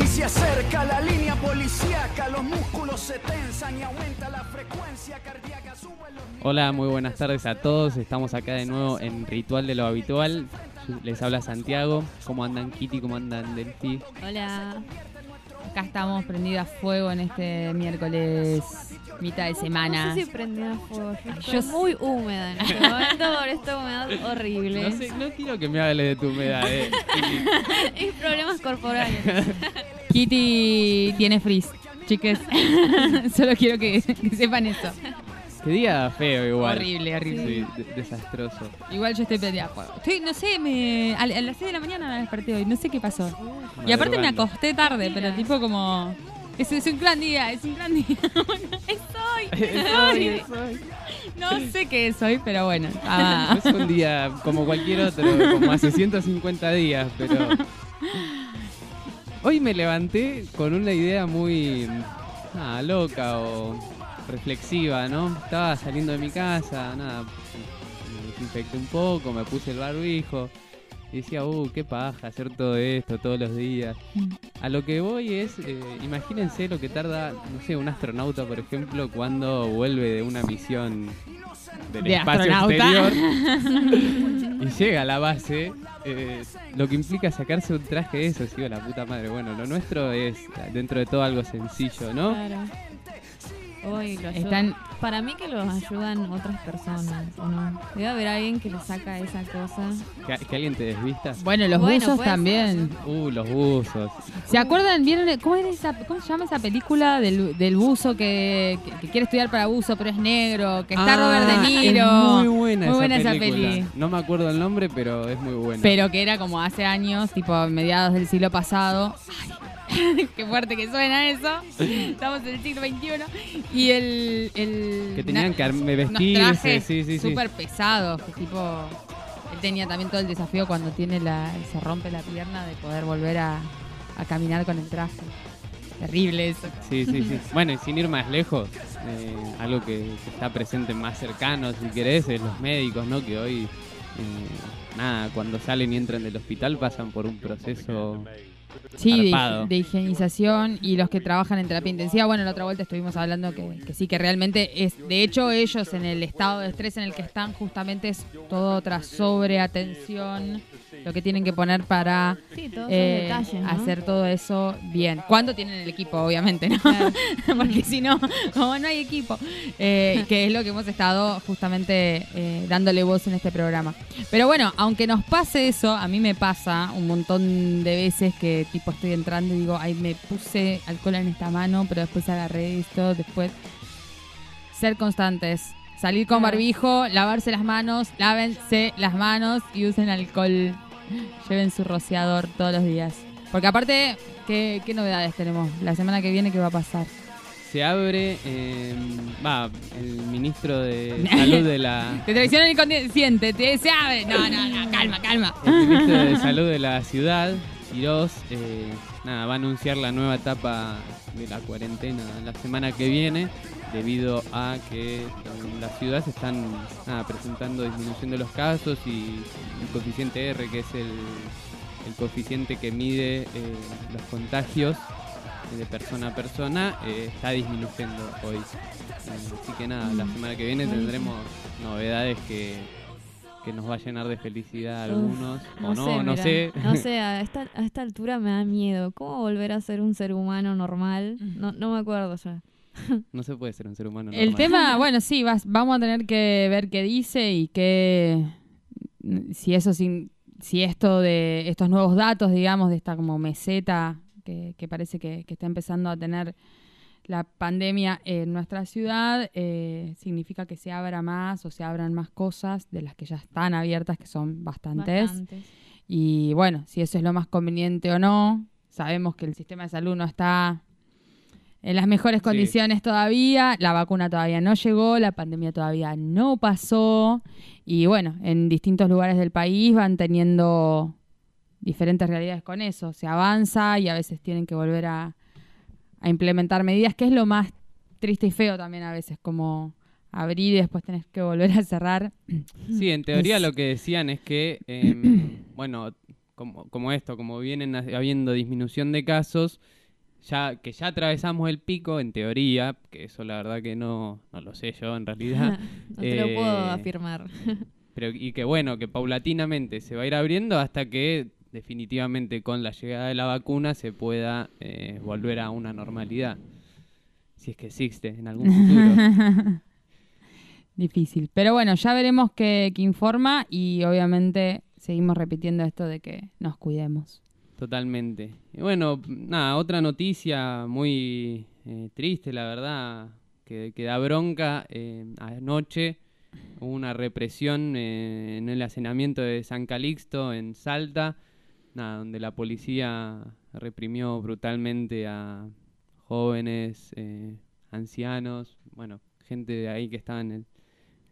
Y se acerca la línea policíaca, los músculos se tensan y aumenta la frecuencia cardíaca. Hola, muy buenas tardes a todos. Estamos acá de nuevo en Ritual de lo Habitual. Les habla Santiago. ¿Cómo andan Kitty? ¿Cómo andan Delphi? Hola. Acá estamos prendidos a fuego en este miércoles, mitad de semana. No sé si prendí a fuego. Yo Yo estoy muy húmeda en este momento por esta humedad horrible. No, sé, no quiero que me hable de tu humedad, eh. Y problemas corporales. Kitty tiene frizz, chiques. Solo quiero que, que sepan eso. Qué día feo igual. Horrible, horrible. Sí, de- desastroso. Igual yo estoy prendida a fuego. Estoy, no sé, me, a, a las 6 de la mañana me desperté hoy. No sé qué pasó. Y aparte me Madrugando. acosté tarde, pero tipo como... Es, es un gran día, es un gran día. Bueno, es hoy. es hoy. No sé qué es hoy, pero bueno. Ah. Es un día como cualquier otro, como hace 150 días, pero... Hoy me levanté con una idea muy nada, loca o reflexiva, ¿no? Estaba saliendo de mi casa, nada, me desinfecté un poco, me puse el barbijo y decía, uh, qué paja hacer todo esto todos los días. A lo que voy es, eh, imagínense lo que tarda, no sé, un astronauta, por ejemplo, cuando vuelve de una misión del De espacio astronauta. exterior y llega a la base, eh, lo que implica sacarse un traje de eso, sigo la puta madre. Bueno, lo nuestro es dentro de todo algo sencillo, ¿no? Claro. Hoy lo Están- Para mí que los ayudan otras personas, ¿o no? Debe haber alguien que le saca esa cosa. Que, que alguien te desvista. Bueno, los Bueno, buzos puede ser. también. Uh, los buzos. ¿Se acuerdan? ¿Vieron? ¿Cómo, era esa, ¿Cómo se llama esa película del, del buzo que, que- que quiere estudiar para buzo, pero es negro? Que está Ah, Robert De Niro. Es muy buena, Muy esa, buena esa película. peli. No me acuerdo el nombre, pero es muy buena. Pero que era como hace años, tipo mediados del siglo pasado. Ay, qué fuerte que suena eso. Estamos en el siglo XXI. Y el. el que tenían que arme- vestirse, sí, sí, sí. súper pesados. Que tipo. Él tenía también todo el desafío cuando tiene la, se rompe la pierna de poder volver a, a caminar con el traje. Terrible eso. Sí, sí, sí. Bueno, y sin ir más lejos, eh, algo que, que está presente más cercano, si querés, es los médicos, ¿no? Que hoy, eh, nada, cuando salen y entran del hospital pasan por un proceso Sí, de, higienización y los que trabajan en terapia intensiva. Bueno, la otra vuelta estuvimos hablando que, que sí, que realmente es, de hecho, ellos en el estado de estrés en el que están, justamente es todo otra sobreatención, lo que tienen que poner para Sí, eh, esos detalles, ¿no? hacer todo eso bien. Cuando tienen el equipo, obviamente, ¿no? Claro. Porque si no, como no hay equipo, eh, que es lo que hemos estado justamente eh, dándole voz en este programa. Pero bueno, aunque nos pase eso, a mí me pasa un montón de veces que tipo estoy entrando y digo, ay, me puse alcohol en esta mano, pero después agarré esto, después ser constantes. Salir con barbijo, lavarse las manos, lávense las manos y usen alcohol. Lleven su rociador todos los días. Porque aparte, ¿qué, qué novedades tenemos? La semana que viene, ¿qué va a pasar? Se abre, eh, va, el ministro de salud de la... Te traicionan el inconsciente, te se abre. No, no, no, calma, calma. El ministro de Salud de la ciudad, Quirós, eh, nada, va a anunciar la nueva etapa de la cuarentena la semana que viene, debido a que en la ciudad se están nada, presentando disminución de los casos y el coeficiente R, que es el, el coeficiente que mide eh, los contagios eh, de persona a persona, eh, está disminuyendo hoy. Eh, así que nada, la semana que viene tendremos novedades que, que nos va a llenar de felicidad a algunos, o no, no mirá. sé. No sé, a esta, a esta altura me da miedo. ¿Cómo volver a ser un ser humano normal? No, no me acuerdo ya. No se puede ser un ser humano El tema, bueno, sí, vas- vamos a tener que ver qué dice y qué. Si eso sin, si esto de estos nuevos datos, digamos, de esta como meseta que, que parece que, que está empezando a tener la pandemia en nuestra ciudad, eh, significa que se abra más o se abran más cosas de las que ya están abiertas, que son bastantes. Bastantes. Y bueno, si eso es lo más conveniente o no, sabemos que el sistema de salud no está en las mejores Sí. condiciones todavía, la vacuna todavía no llegó, la pandemia todavía no pasó y bueno, en distintos lugares del país van teniendo diferentes realidades con eso. Se avanza y a veces tienen que volver a, a implementar medidas, que es lo más triste y feo también a veces, como abrir y después tenés que volver a cerrar. Sí, en teoría Es- lo que decían es que, em, bueno, como, como esto, como vienen ha- habiendo disminución de casos, ya que ya atravesamos el pico, en teoría, que eso la verdad que no, no lo sé yo en realidad, no te lo puedo Eh, afirmar. pero y que bueno, que paulatinamente se va a ir abriendo hasta que definitivamente con la llegada de la vacuna se pueda eh, volver a una normalidad. Si es que existe en algún futuro. Difícil. Pero bueno, ya veremos qué, qué informa y obviamente seguimos repitiendo esto de que nos cuidemos. Totalmente. Y bueno, nada, otra noticia muy eh, triste, la verdad, que, da bronca. eh, anoche hubo una represión eh, en el hacinamiento de San Calixto, en Salta, donde la policía reprimió brutalmente a jóvenes, eh, ancianos, bueno, gente de ahí que estaba en el,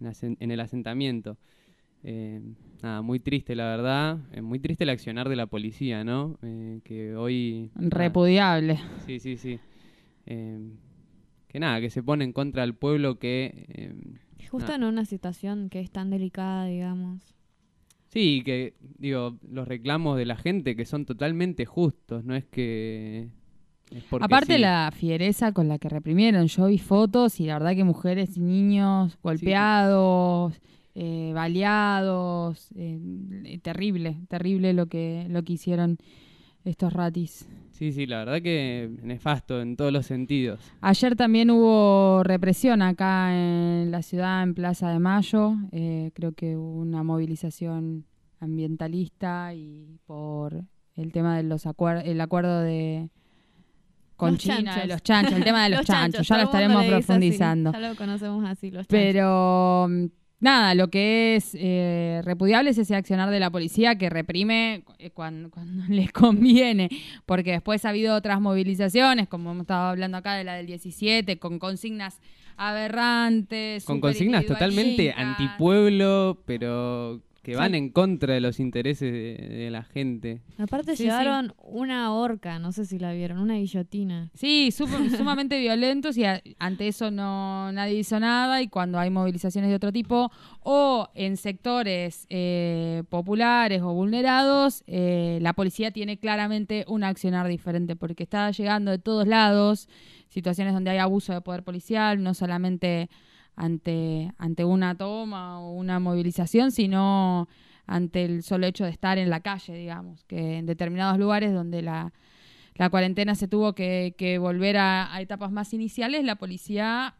en el asentamiento. Eh, nada, muy triste la verdad, eh, muy triste el accionar de la policía, ¿no? Eh, que hoy... nada, Repudiable. Sí, sí, sí. Eh, que nada, que se pone en contra del pueblo que... eh, Justo en una situación que es tan delicada, digamos. sí, que digo, los reclamos de la gente que son totalmente justos, no es que... es porque Aparte sí. la fiereza con la que reprimieron, yo vi fotos y la verdad que mujeres y niños golpeados, eh, baleados, eh, terrible, terrible lo que, lo que hicieron estos ratis. Sí, sí, la verdad que nefasto en todos los sentidos. Ayer también hubo represión acá en la ciudad, en Plaza de Mayo. Eh, creo que hubo una movilización ambientalista y por el tema de los acuer- el acuerdo de con Los China de chanchos. los chanchos, el tema de los, chanchos, ya lo estaremos así, profundizando. Ya lo conocemos así, los chanchos. Pero mm, nada, lo que es eh, repudiable es ese accionar de la policía que reprime eh, cuando, cuando les conviene, porque después ha habido otras movilizaciones, como hemos estado hablando acá de la del 17, con consignas aberrantes. Con consignas totalmente antipueblo, pero que van Sí. en contra de los intereses de, de la gente. Aparte Sí, llevaron una horca, no sé si la vieron, una guillotina. Sí, sup- sumamente violentos y a- ante eso no nadie hizo nada y cuando hay movilizaciones de otro tipo o en sectores eh, populares o vulnerados, eh, la policía tiene claramente un accionar diferente porque está llegando de todos lados situaciones donde hay abuso de poder policial, no solamente ante, ante una toma o una movilización, sino ante el solo hecho de estar en la calle, digamos, que en determinados lugares donde la, la cuarentena se tuvo que, volver a, etapas más iniciales, la policía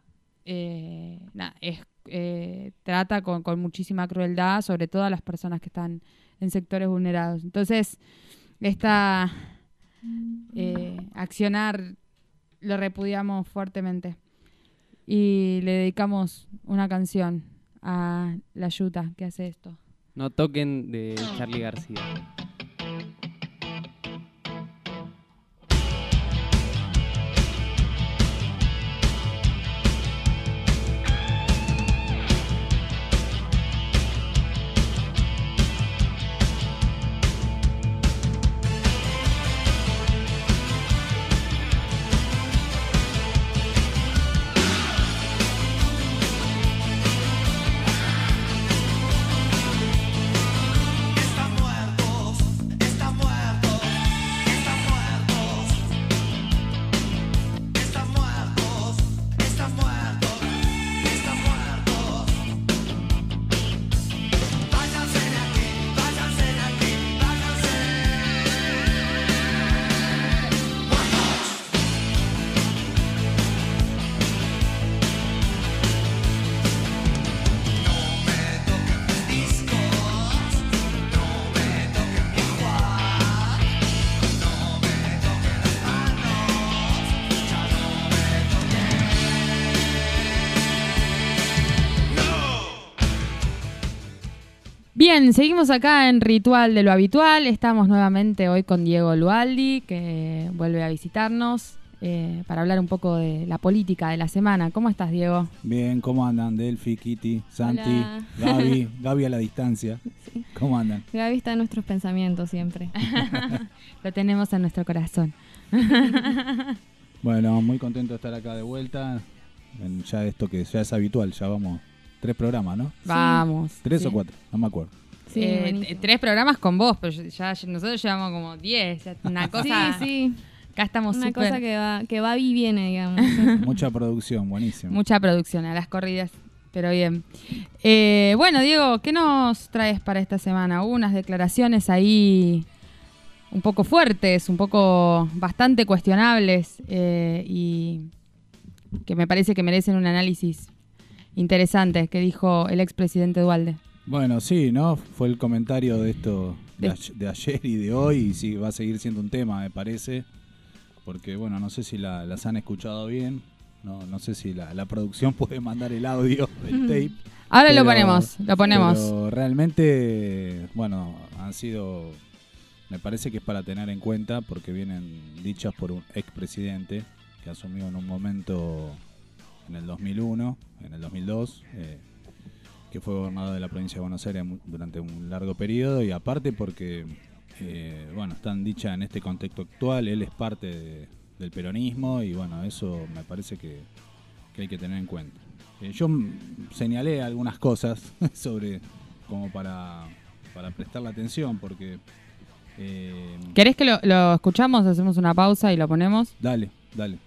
eh, es- eh, trata con, con muchísima crueldad, sobre todo a las personas que están en sectores vulnerados. Entonces, esta eh, accionar lo repudiamos fuertemente. Y le dedicamos una canción a la Yuta que hace esto. No toquen de Charlie García. Bien, seguimos acá en Ritual de lo Habitual. Estamos nuevamente hoy con Diego Lualdi, que vuelve a visitarnos. eh, para hablar un poco de la política de la semana. ¿Cómo estás, Diego? Bien, ¿cómo andan? Delphi, Kitty, Santi, Hola. Gaby, Gaby a la distancia. Sí. ¿Cómo andan? Gaby está en nuestros pensamientos siempre. Lo tenemos en nuestro corazón. Bueno, muy contento de estar acá de vuelta. En ya esto que ya es habitual, ya vamos tres programas, ¿no? Vamos. Tres Sí. o cuatro, no me acuerdo. Sí, Eh, tres programas con vos, pero ya, ya- nosotros llevamos como diez. Una cosa. Sí, sí. Acá estamos Una cosa que va, que va y viene, digamos. Mucha producción, buenísimo. Mucha producción a las corridas, pero bien. Eh, bueno, Diego, ¿qué nos traes para esta semana? Hubo unas declaraciones ahí un poco fuertes, un poco bastante cuestionables eh, y que me parece que merecen un análisis interesante que dijo el expresidente Dualde. Bueno, sí, ¿no? Fue el comentario de esto de, De- ay- de ayer y de hoy y sí, va a seguir siendo un tema, me parece. Porque, bueno, no sé si la- las han escuchado bien. No, no sé si la, la producción puede mandar el audio del tape. Ahora lo ponemos, lo ponemos. Pero realmente, bueno, han sido, me parece que es para tener en cuenta porque vienen dichas por un expresidente que asumió en un momento en el 2001, en el 2002, eh, que fue gobernador de la provincia de Buenos Aires durante un largo periodo y aparte porque, eh, bueno, están dichas en este contexto actual, él es parte de- del peronismo y bueno, eso me parece que, que hay que tener en cuenta. Eh, yo señalé algunas cosas sobre como para, para prestarle atención porque... ¿Querés que lo, lo escuchamos? Hacemos una pausa y lo ponemos. dale, dale.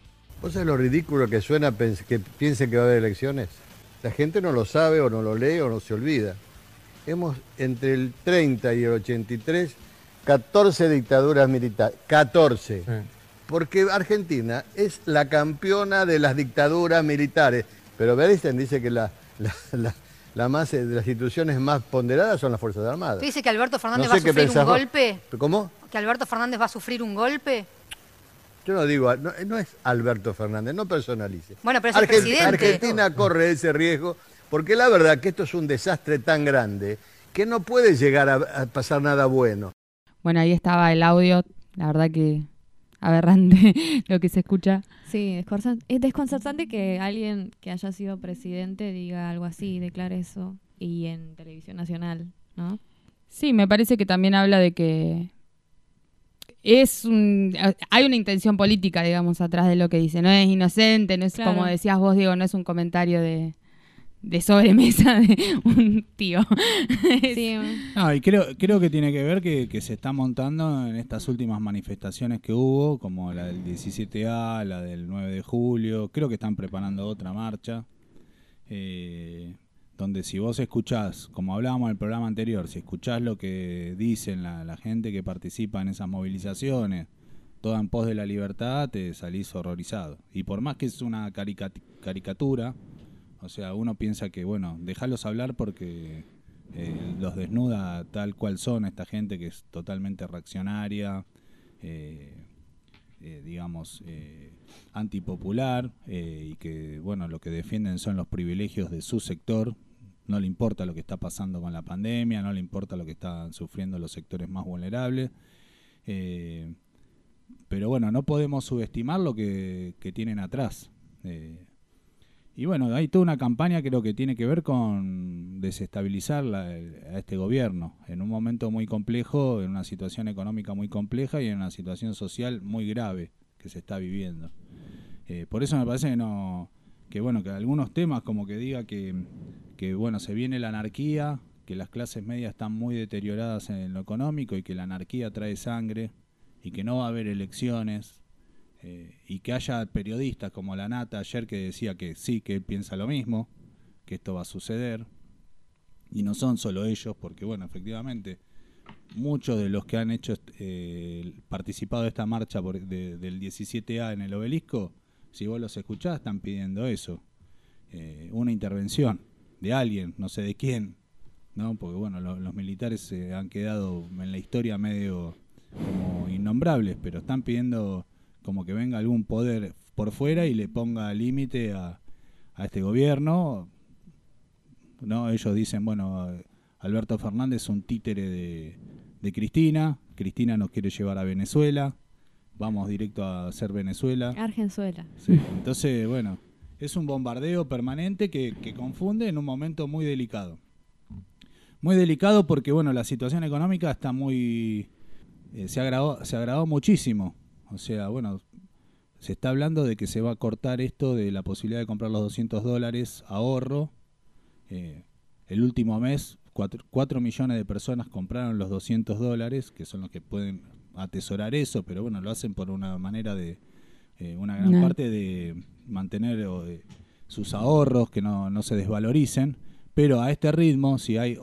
¿Vos sabés lo ridículo que suena pens- que piense que va a haber elecciones? La gente no lo sabe o no lo lee o no se olvida. Hemos entre el 30 y el 83 14 dictaduras militares. 14. Porque Argentina es la campeona de las dictaduras militares. Pero Bernstein dice que la, la, la- la más, eh, de las instituciones más ponderadas son las Fuerzas Armadas. ¿Usted dice que Alberto Fernández No va a sufrir un golpe? ¿Cómo? ¿Que Alberto Fernández va a sufrir un golpe? Yo no digo, no, no es Alberto Fernández, no personalice. Bueno, pero es el presidente. Argentina corre ese riesgo porque la verdad que esto es un desastre tan grande que no puede llegar a, a pasar nada bueno. Bueno, ahí estaba el audio. La verdad que aberrante lo que se escucha. Sí, es desconcertante que alguien que haya sido presidente diga algo así, declare eso, y en televisión nacional, ¿no? Sí, me parece que también habla de que es un, hay una intención política, digamos, atrás de lo que dice. No es inocente, no es Claro. como decías vos, Diego, no es un comentario de, de sobremesa de un tío. Sí, No, y creo, creo que tiene que ver que, que se está montando en estas últimas manifestaciones que hubo, como la del 17A, la del 9 de julio. Creo que están preparando otra marcha. eh, donde si vos escuchás, como hablábamos en el programa anterior, si escuchás lo que dicen la, gente que participa en esas movilizaciones, toda en pos de la libertad, te salís horrorizado. Y por más que es una caricat- caricatura, o sea, uno piensa que, bueno, dejalos hablar porque eh, los desnuda tal cual son esta gente que es totalmente reaccionaria, eh, eh, digamos, antipopular y que, bueno, lo que defienden son los privilegios de su sector. No le importa lo que está pasando con la pandemia, no le importa lo que están sufriendo los sectores más vulnerables. Eh, pero bueno, no podemos subestimar lo que, tienen atrás. Eh, y bueno, hay toda una campaña creo que tiene que ver con desestabilizar la- a este gobierno en un momento muy complejo, en una situación económica muy compleja y en una situación social muy grave que se está viviendo. Eh, por eso me parece que no que bueno que algunos temas como que diga que, que bueno se viene la anarquía, que las clases medias están muy deterioradas en lo económico y que la anarquía trae sangre y que no va a haber elecciones eh, y que haya periodistas como la Nata ayer que decía que sí, que él piensa lo mismo, que esto va a suceder. Y no son solo ellos, porque bueno, efectivamente, muchos de los que han hecho eh, participado de esta marcha por- de- del 17A en el obelisco, si vos los escuchás, están pidiendo eso. eh, una intervención de alguien, no sé de quién, ¿no? Porque bueno, lo- los militares se han quedado en la historia medio como innombrables, pero están pidiendo como que venga algún poder por fuera y le ponga límite a, a este gobierno. ¿no? Ellos dicen, bueno, Alberto Fernández es un títere de, de Cristina, Cristina nos quiere llevar a Venezuela, vamos directo a ser Venezuela. Argenzuela. Sí, Entonces, bueno, es un bombardeo permanente que, que confunde en un momento muy delicado. Muy delicado porque, bueno, la situación económica está muy... eh, se, agravó, se agravó muchísimo. O sea, bueno, se está hablando de que se va a cortar esto de la posibilidad de comprar los 200 dólares ahorro. Eh, el último mes, 4, millones de personas compraron los 200 dólares, que son los que pueden atesorar eso, pero bueno, lo hacen por una manera de... eh, una gran No. parte de mantener o de sus ahorros, que no, no se desvaloricen. Pero a este ritmo, si hay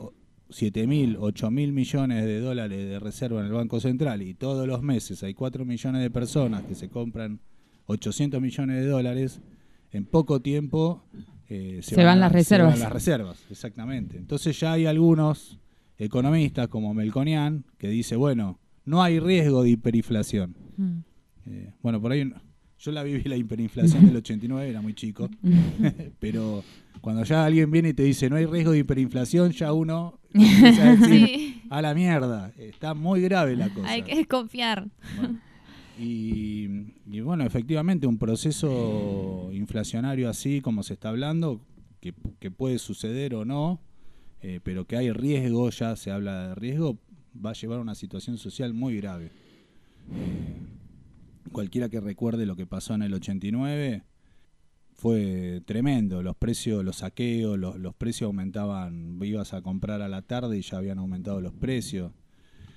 7 mil, 8 mil millones de dólares de reserva en el Banco Central y todos los meses hay 4 millones de personas que se compran 800 millones de dólares, en poco tiempo eh, Se van las se reservas. van las reservas, exactamente. Entonces ya hay algunos economistas como Melconian que dice, bueno, no hay riesgo de hiperinflación. Mm. Eh, bueno, por ahí yo la viví la hiperinflación del 89, era muy chico, pero cuando ya alguien viene y te dice no hay riesgo de hiperinflación, ya uno empieza a decir, Sí. a la mierda, está muy grave la cosa. Hay que desconfiar. Bueno, y, y bueno, efectivamente, un proceso inflacionario así como se está hablando, que, que puede suceder o no, eh, pero que hay riesgo, ya se habla de riesgo, va a llevar a una situación social muy grave. Cualquiera que recuerde lo que pasó en el 89 fue tremendo, los precios, los saqueos, los, los precios aumentaban, ibas a comprar a la tarde y ya habían aumentado los precios.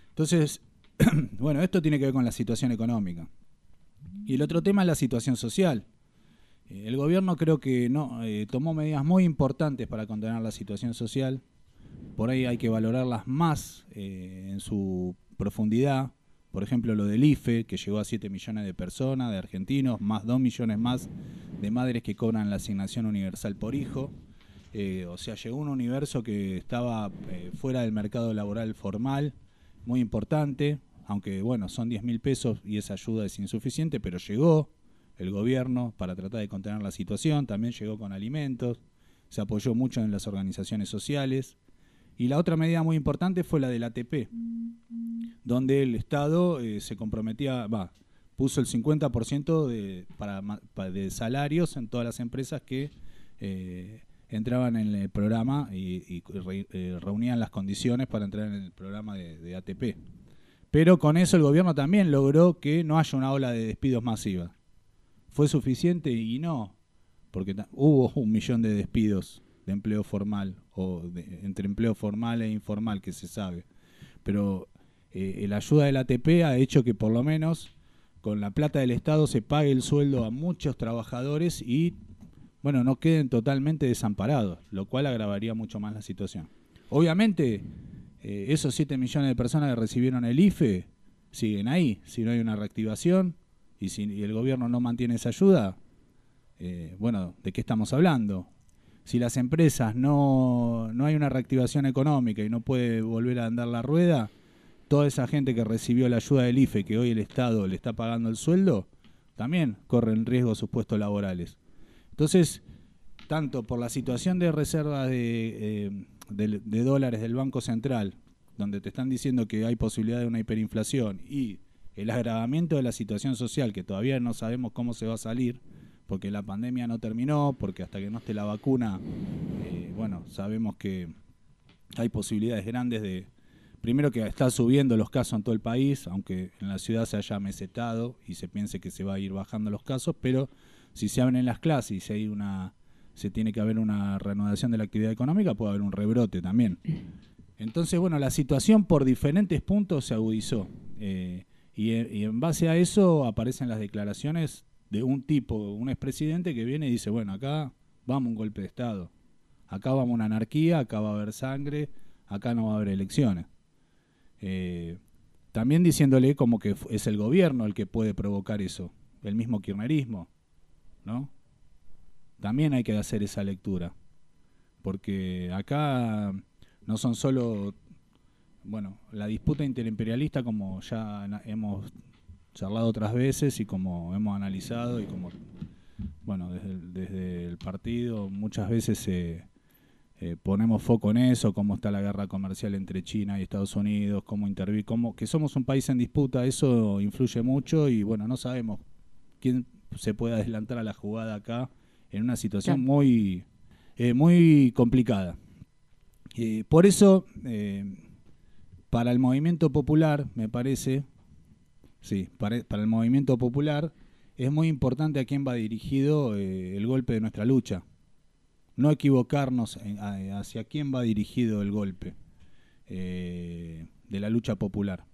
Entonces, bueno, esto tiene que ver con la situación económica. Y el otro tema es la situación social. Eh, El gobierno creo que no eh, tomó medidas muy importantes para contener la situación social. Por ahí hay que valorarlas más eh, en su profundidad. Por ejemplo, lo del IFE, que llegó a 7 millones de personas, de argentinos, más 2 millones más de madres que cobran la asignación universal por hijo. Eh, o sea, llegó un universo que estaba eh, fuera del mercado laboral formal, muy importante, aunque bueno, son 10 mil pesos y esa ayuda es insuficiente, pero llegó el gobierno para tratar de contener la situación, también llegó con alimentos, se apoyó mucho en las organizaciones sociales. Y la otra medida muy importante fue la del ATP, donde el Estado eh, se comprometía, va, puso el 50% de, salarios en todas las empresas que eh, entraban en el programa y, eh, reunían las condiciones para entrar en el programa de, ATP. Pero con eso el gobierno también logró que no haya una ola de despidos masiva. ¿Fue suficiente? Y no, porque hubo un millón de despidos de empleo formal o de- entre empleo formal e informal que se sabe. Pero eh, la ayuda del ATP ha hecho que por lo menos con la plata del Estado se pague el sueldo a muchos trabajadores y bueno, no queden totalmente desamparados, lo cual agravaría mucho más la situación. Obviamente, eh, esos 7 millones de personas que recibieron el IFE siguen ahí. Si no hay una reactivación y si el gobierno no mantiene esa ayuda, eh, bueno, ¿de qué estamos hablando? Si las empresas no, no hay una reactivación económica y no puede volver a andar la rueda, toda esa gente que recibió la ayuda del IFE, que hoy el Estado le está pagando el sueldo, también corren riesgo sus puestos laborales. Entonces, tanto por la situación de reservas de, eh, de- de dólares del Banco Central, donde te están diciendo que hay posibilidad de una hiperinflación, y el agravamiento de la situación social, que todavía no sabemos cómo se va a salir, porque la pandemia no terminó, porque hasta que no esté la vacuna, eh, bueno, sabemos que hay posibilidades grandes de, primero que está subiendo los casos en todo el país, aunque en la ciudad se haya mesetado y se piense que se va a ir bajando los casos, pero si se abren las clases y si hay una se tiene que haber una reanudación de la actividad económica, puede haber un rebrote también. Entonces, bueno, la situación por diferentes puntos se agudizó. eh, y, y en base a eso aparecen las declaraciones de un tipo, un expresidente que viene y dice, bueno, acá vamos a un golpe de Estado, acá vamos a una anarquía, acá va a haber sangre, acá no va a haber elecciones. Eh, también diciéndole como que es el gobierno el que puede provocar eso, el mismo kirchnerismo, ¿no? También hay que hacer esa lectura, porque acá no son solo, bueno, la disputa interimperialista como ya hemos charlado otras veces y como hemos analizado y como, bueno, desde el, desde el partido muchas veces se, eh, ponemos foco en eso, cómo está la guerra comercial entre China y Estados Unidos, cómo intervir, cómo que somos un país en disputa, eso influye mucho y bueno, no sabemos quién se puede adelantar a la jugada acá en una situación Claro. muy, eh, muy complicada. Eh, por eso, eh, para el movimiento popular, me parece, sí, para, para el movimiento popular, es muy importante a quién va dirigido eh, el golpe de nuestra lucha. No equivocarnos en- hacia quién va dirigido el golpe eh, de la lucha popular.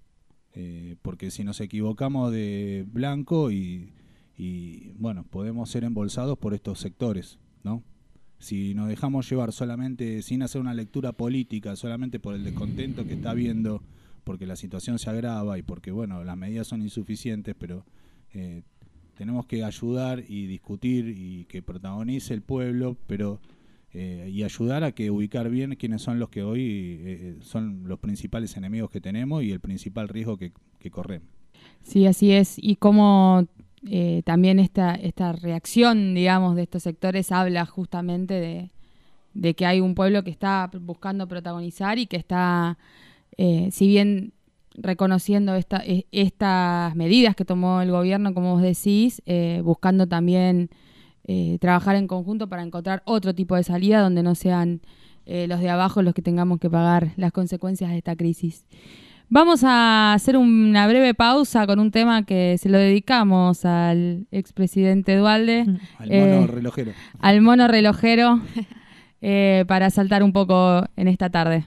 Eh, porque si nos equivocamos de blanco y, y, bueno, podemos ser embolsados por estos sectores, ¿no? Si nos dejamos llevar solamente sin hacer una lectura política, solamente por el descontento que está habiendo, porque la situación se agrava y porque, bueno, las medidas son insuficientes, pero eh, tenemos que ayudar y discutir y que protagonice el pueblo, pero eh, y ayudar a que ubicar bien quiénes son los que hoy eh, son los principales enemigos que tenemos y el principal riesgo que, corremos. Sí, así es. Y cómo también esta, esta reacción, digamos, de estos sectores habla justamente de, de que hay un pueblo que está buscando protagonizar y que está, eh, si bien reconociendo esta, e- estas medidas que tomó el gobierno, como vos decís, eh, buscando también eh, trabajar en conjunto para encontrar otro tipo de salida donde no sean eh, los de abajo los que tengamos que pagar las consecuencias de esta crisis. Vamos a hacer una breve pausa con un tema que se lo dedicamos al expresidente Dualde, Al Eh, mono relojero. al mono relojero, eh, para saltar un poco en esta tarde.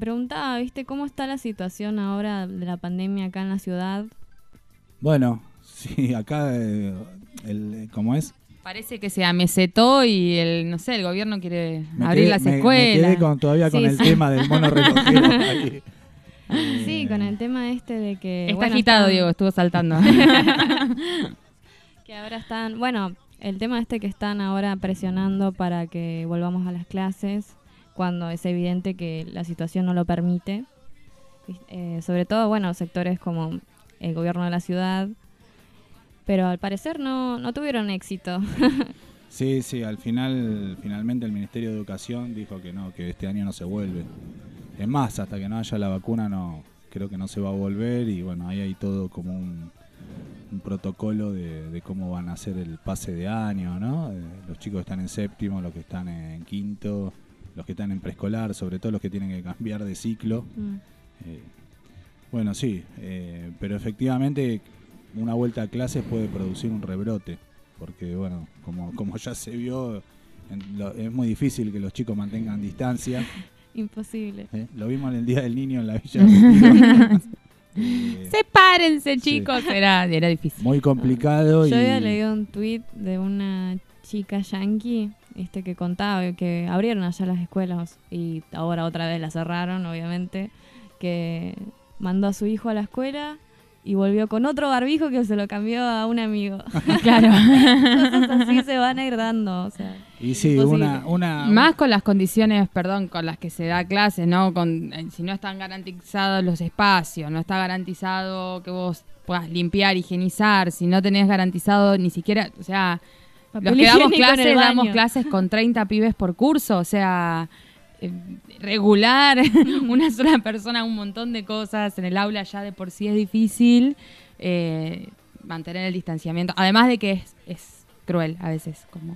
Preguntaba, ¿viste cómo está la situación ahora de la pandemia acá en la ciudad? Bueno, sí, acá, eh, el, ¿cómo es? Parece que se amesetó y el, no sé, el gobierno quiere Me abrir quedé- las me- escuelas. Me quedé con, todavía con Sí, el sí. tema del mono ahí. Sí, con el tema este de que... Está bueno, agitado, están- Diego, estuvo saltando. Que ahora están, bueno, el tema este que están ahora presionando para que volvamos a las clases cuando es evidente que la situación no lo permite. Eh, sobre todo, bueno, sectores como el gobierno de la ciudad. Pero al parecer no, no tuvieron éxito. Sí, sí, al final, finalmente el Ministerio de Educación dijo que no, que este año no se vuelve. Es más, hasta que no haya la vacuna no, creo que no se va a volver y bueno, ahí hay todo como un, protocolo de, de cómo van a hacer el pase de año, ¿no? Eh, los chicos que están en séptimo, los que están en quinto, los que están en preescolar, sobre todo los que tienen que cambiar de ciclo. Mm. Eh, bueno, sí, eh, pero efectivamente una vuelta a clases puede producir un rebrote, porque bueno, como, como ya se vio, lo- es muy difícil que los chicos mantengan distancia. Imposible. ¿eh? Lo vimos en el Día del Niño en la Villa. Eh, Sepárense, Sí. chicos. Era, era difícil. muy complicado y Yo había leído un tweet de una chica yankee este, que contaba que abrieron allá las escuelas y ahora otra vez las cerraron, obviamente, que mandó a su hijo a la escuela y volvió con otro barbijo que se lo cambió a un amigo. Claro. Cosas así se van a ir dando, o sea. y sí, una, una Más con las condiciones, perdón, con las que se da clases, ¿no? Con, eh, si no están garantizados los espacios, no está garantizado que vos puedas limpiar, higienizar, si no tenés garantizado ni siquiera, o sea, Papel los que damos clases, damos clases con 30 pibes por curso, o sea, eh, regular una sola persona un montón de cosas. En el aula ya de por sí es difícil eh, mantener el distanciamiento, además de que es, es cruel a veces como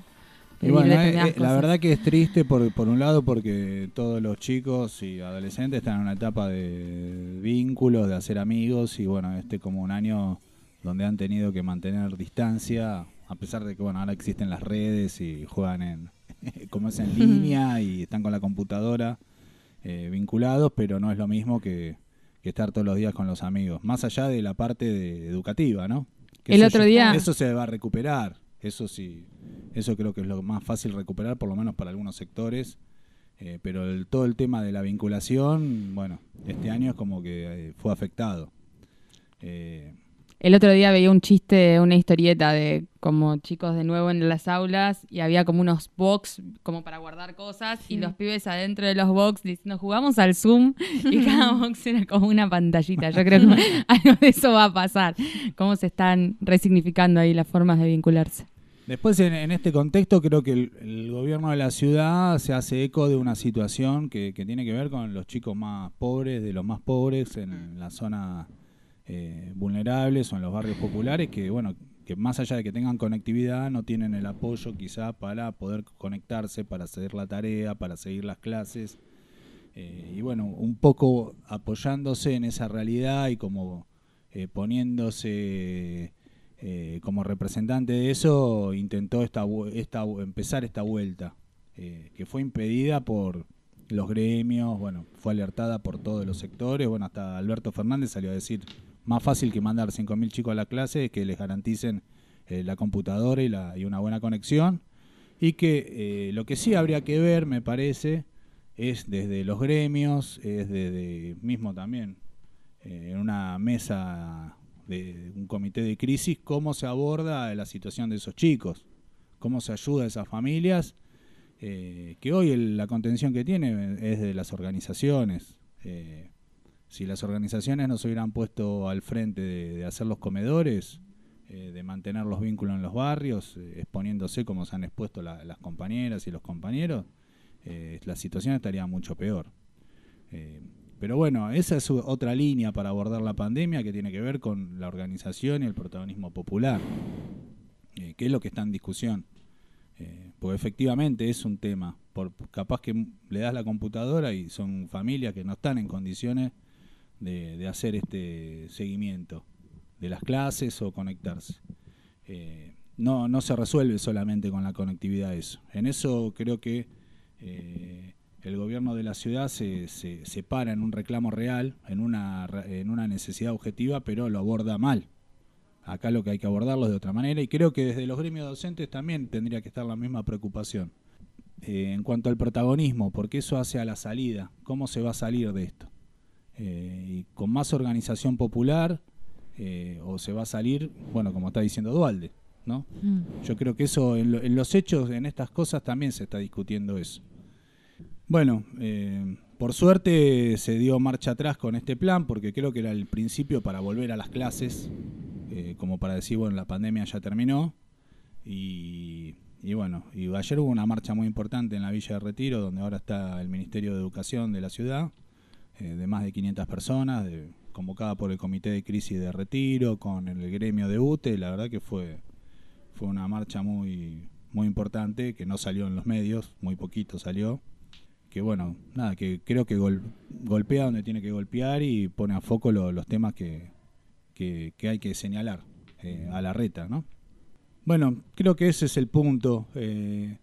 Y pedir bueno, eh, eh, la verdad que es triste por, por un lado porque todos los chicos y adolescentes están en una etapa de vínculos, de hacer amigos y bueno, este como un año donde han tenido que mantener distancia, a pesar de que bueno, ahora existen las redes y juegan en como es en línea y están con la computadora eh, vinculados, pero no es lo mismo que, que estar todos los días con los amigos, más allá de la parte de- educativa, ¿no? Que El eso otro día- Eso se va a recuperar, eso sí, eso creo que es lo más fácil recuperar, por lo menos para algunos sectores. Eh, pero el- todo el tema de la vinculación, bueno, este año es como que eh, fue afectado. Eh, El otro día veía un chiste, una historieta de como chicos de nuevo en las aulas y había como unos box como para guardar cosas y los pibes adentro de los box diciendo jugamos al Zoom y cada box era como una pantallita. Yo creo que algo de eso va a pasar. Cómo se están resignificando ahí las formas de vincularse. Después, en, en este contexto, creo que el, el gobierno de la ciudad se hace eco de una situación que, que tiene que ver con los chicos más pobres, de los más pobres, en las zonas eh, vulnerables o en los barrios populares, que bueno, que más allá de que tengan conectividad, no tienen el apoyo quizá para poder conectarse, para hacer la tarea, para seguir las clases. Eh, y bueno, un poco apoyándose en esa realidad y como eh, poniéndose eh, como representante de eso, intentó esta, esta, empezar esta vuelta, que fue impedida por los gremios, bueno, fue alertada por todos los sectores, bueno, hasta Alberto Fernández salió a decir, más fácil que mandar 5.000 chicos a la clase es que les garanticen eh, la computadora y, la, y una buena conexión, y que eh, lo que sí habría que ver, me parece, es desde los gremios, es desde mismo también eh, en una mesa de un comité de crisis, cómo se aborda la situación de esos chicos, cómo se ayuda a esas familias, que hoy el- la contención que tiene es de las organizaciones. Si las organizaciones no se hubieran puesto al frente de, hacer los comedores, eh, de mantener los vínculos en los barrios, eh, exponiéndose como se han expuesto la- las compañeras y los compañeros, eh, la situación estaría mucho peor. Pero bueno, esa es otra línea para abordar la pandemia que tiene que ver con la organización y el protagonismo popular, que es lo que está en discusión. Porque efectivamente es un tema. Por, capaz que le das la computadora y son familias que no están en condiciones de, hacer este seguimiento de las clases o conectarse. Eh, no, no se resuelve solamente con la conectividad eso. En eso creo que eh, el gobierno de la ciudad se, se, se para en un reclamo real, en una, en una necesidad objetiva, pero lo aborda mal. Acá lo que hay que abordarlo es de otra manera y creo que desde los gremios docentes también tendría que estar la misma preocupación. Eh, en cuanto al protagonismo, porque eso hace a la salida, cómo se va a salir de esto. Eh, y con más organización popular, eh, o se va a salir, bueno, como está diciendo Dualde, ¿no? Yo creo que eso, en, lo- en los hechos, en estas cosas también se está discutiendo eso. Bueno, eh, por suerte se dio marcha atrás con este plan, porque creo que era el principio para volver a las clases, eh, como para decir, bueno, la pandemia ya terminó. Y, y bueno, y ayer hubo una marcha muy importante en la Villa de Retiro, donde ahora está el Ministerio de Educación de la ciudad, eh, de más de 500 personas, convocada por el Comité de Crisis de Retiro, con el gremio de UTE. La verdad que fue, fue una marcha muy, muy importante, que no salió en los medios, muy poquito salió. Que bueno, nada, que creo que gol- golpea donde tiene que golpear y pone a foco lo- los temas que, que, que hay que señalar eh, a la reta, ¿no? Bueno, creo que ese es el punto. eh,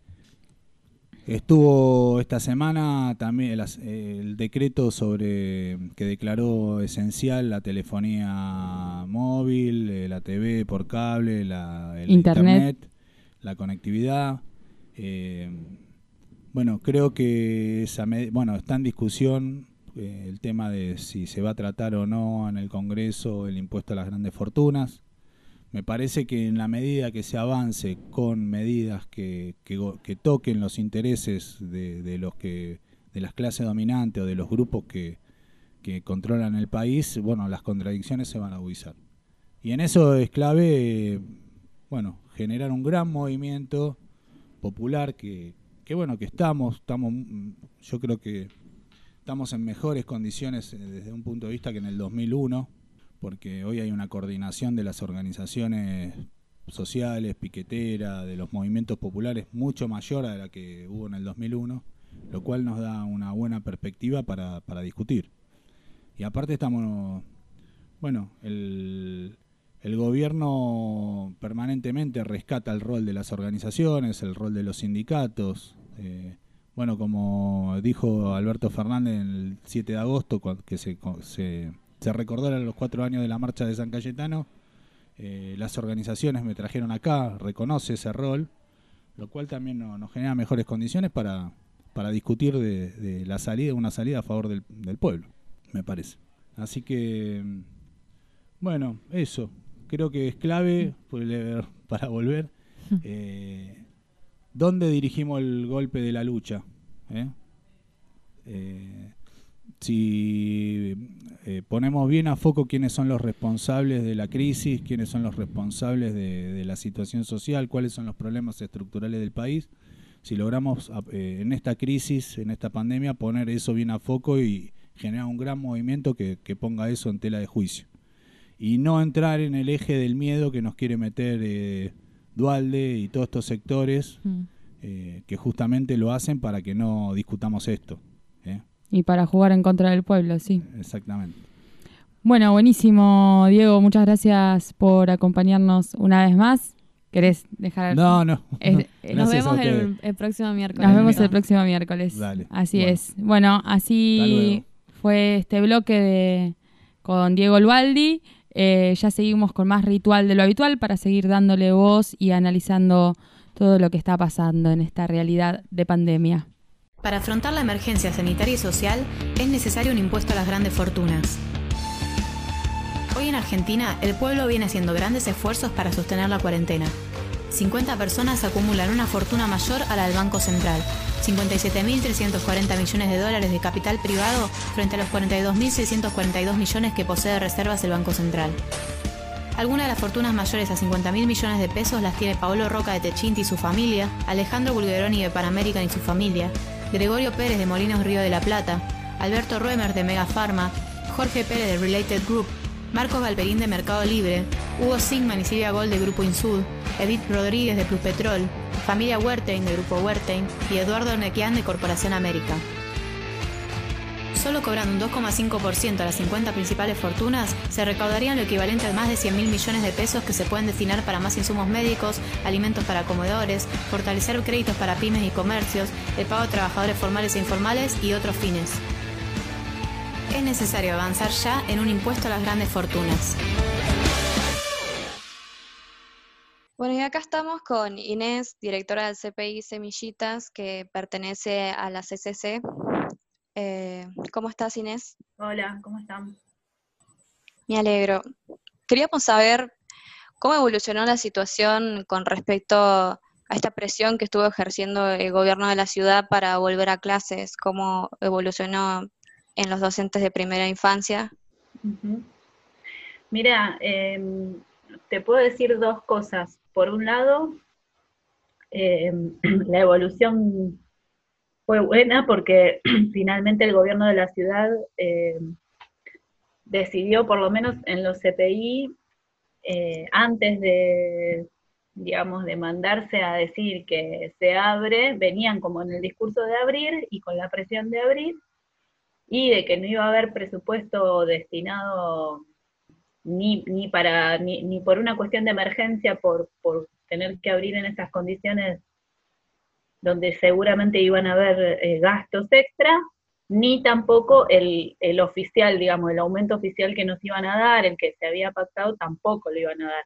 Estuvo esta semana también el, decreto sobre que declaró esencial la telefonía móvil, eh, la TV por cable, la, el Internet. internet, la conectividad. Eh, bueno, creo que esa bueno está en discusión eh, el tema de si se va a tratar o no en el Congreso el impuesto a las grandes fortunas. Me parece que en la medida que se avance con medidas que, que, toquen los intereses de, de los que de las clases dominantes o de los grupos que, que controlan el país, bueno, las contradicciones se van a agudizar. Y en eso es clave, bueno, generar un gran movimiento popular que, que bueno, que estamos, estamos, yo creo que estamos en mejores condiciones eh, desde un punto de vista que en el 2001, porque hoy hay una coordinación de las organizaciones sociales, piqueteras, de los movimientos populares mucho mayor a la que hubo en el 2001, lo cual nos da una buena perspectiva para, para discutir. Y aparte estamos, bueno, el, el gobierno permanentemente rescata el rol de las organizaciones, el rol de los sindicatos. eh, bueno, como dijo Alberto Fernández el 7 de agosto, que se, se, se recordaron los cuatro años de la marcha de San Cayetano, eh, las organizaciones me trajeron acá, reconoce ese rol, lo cual también no- nos genera mejores condiciones para, para discutir de, de la salida, una salida a favor del, del pueblo, me parece. Así que, bueno, eso. Creo que es clave para volver. eh, ¿Dónde dirigimos el golpe de la lucha? ¿Eh? Eh, si eh, ponemos bien a foco quiénes son los responsables de la crisis, quiénes son los responsables de, de la situación social, cuáles son los problemas estructurales del país, si logramos a- eh, en esta crisis, en esta pandemia, poner eso bien a foco y generar un gran movimiento que, que ponga eso en tela de juicio. Y no entrar en el eje del miedo que nos quiere meter eh, Dualde y todos estos sectores Mm. eh, que justamente lo hacen para que no discutamos esto. Y para jugar en contra del pueblo, sí. Exactamente. Bueno, buenísimo, Diego. Muchas gracias por acompañarnos una vez más. ¿Querés dejar? No, no. Es- no. eh, Nos vemos el, el próximo miércoles. Nos vemos el próximo miércoles. Dale. Así Bueno. es. Bueno, así fue este bloque de con Diego Lualdi. Eh, ya seguimos con más ritual de lo habitual para seguir dándole voz y analizando todo lo que está pasando en esta realidad de pandemia. Para afrontar la emergencia sanitaria y social es necesario un impuesto a las grandes fortunas. Hoy en Argentina, el pueblo viene haciendo grandes esfuerzos para sostener la cuarentena. 50 personas acumulan una fortuna mayor a la del Banco Central, 57.340 millones de dólares de capital privado frente a los 42.642 millones que posee de reservas el Banco Central. Algunas de las fortunas mayores a 50 mil millones de pesos las tiene Paolo Roca de Techinti y su familia, Alejandro Bulgeroni de Panamerican y su familia, Gregorio Pérez de Molinos Río de la Plata, Alberto Ruemer de Mega Pharma, Jorge Pérez de Related Group, Marcos Galperín de Mercado Libre, Hugo Sigman y Silvia Gold de Grupo Insud, Edith Rodríguez de Plus Petrol, familia Huertein de Grupo Huertein y Eduardo Nequian de Corporación América. Solo cobrando un 2,5% a las 50 principales fortunas, se recaudarían lo equivalente a más de 100 mil millones de pesos que se pueden destinar para más insumos médicos, alimentos para comedores, fortalecer créditos para pymes y comercios, el pago de trabajadores formales e informales y otros fines. Es necesario avanzar ya en un impuesto a las grandes fortunas. Bueno, y acá estamos con Inés, directora del CPI Semillitas, que pertenece a la CCC. Eh, ¿cómo estás, Inés? Hola, ¿cómo están? Me alegro. Queríamos saber cómo evolucionó la situación con respecto a esta presión que estuvo ejerciendo el gobierno de la ciudad para volver a clases, cómo evolucionó en los docentes de primera infancia. Mira, em, te puedo decir dos cosas. Por un lado, em, la evolución fue buena porque finalmente el gobierno de la ciudad em, decidió, por lo menos en los CPI, eh, antes de, digamos, de mandarse a decir que se abre, venían como en el discurso de abrir y con la presión de abrir, y de que no iba a haber presupuesto destinado ni, ni para ni, ni por una cuestión de emergencia por, por tener que abrir en esas condiciones donde seguramente iban a haber eh, gastos extra, ni tampoco el, oficial, digamos, el aumento oficial que nos iban a dar, el que se había pactado, tampoco lo iban a dar.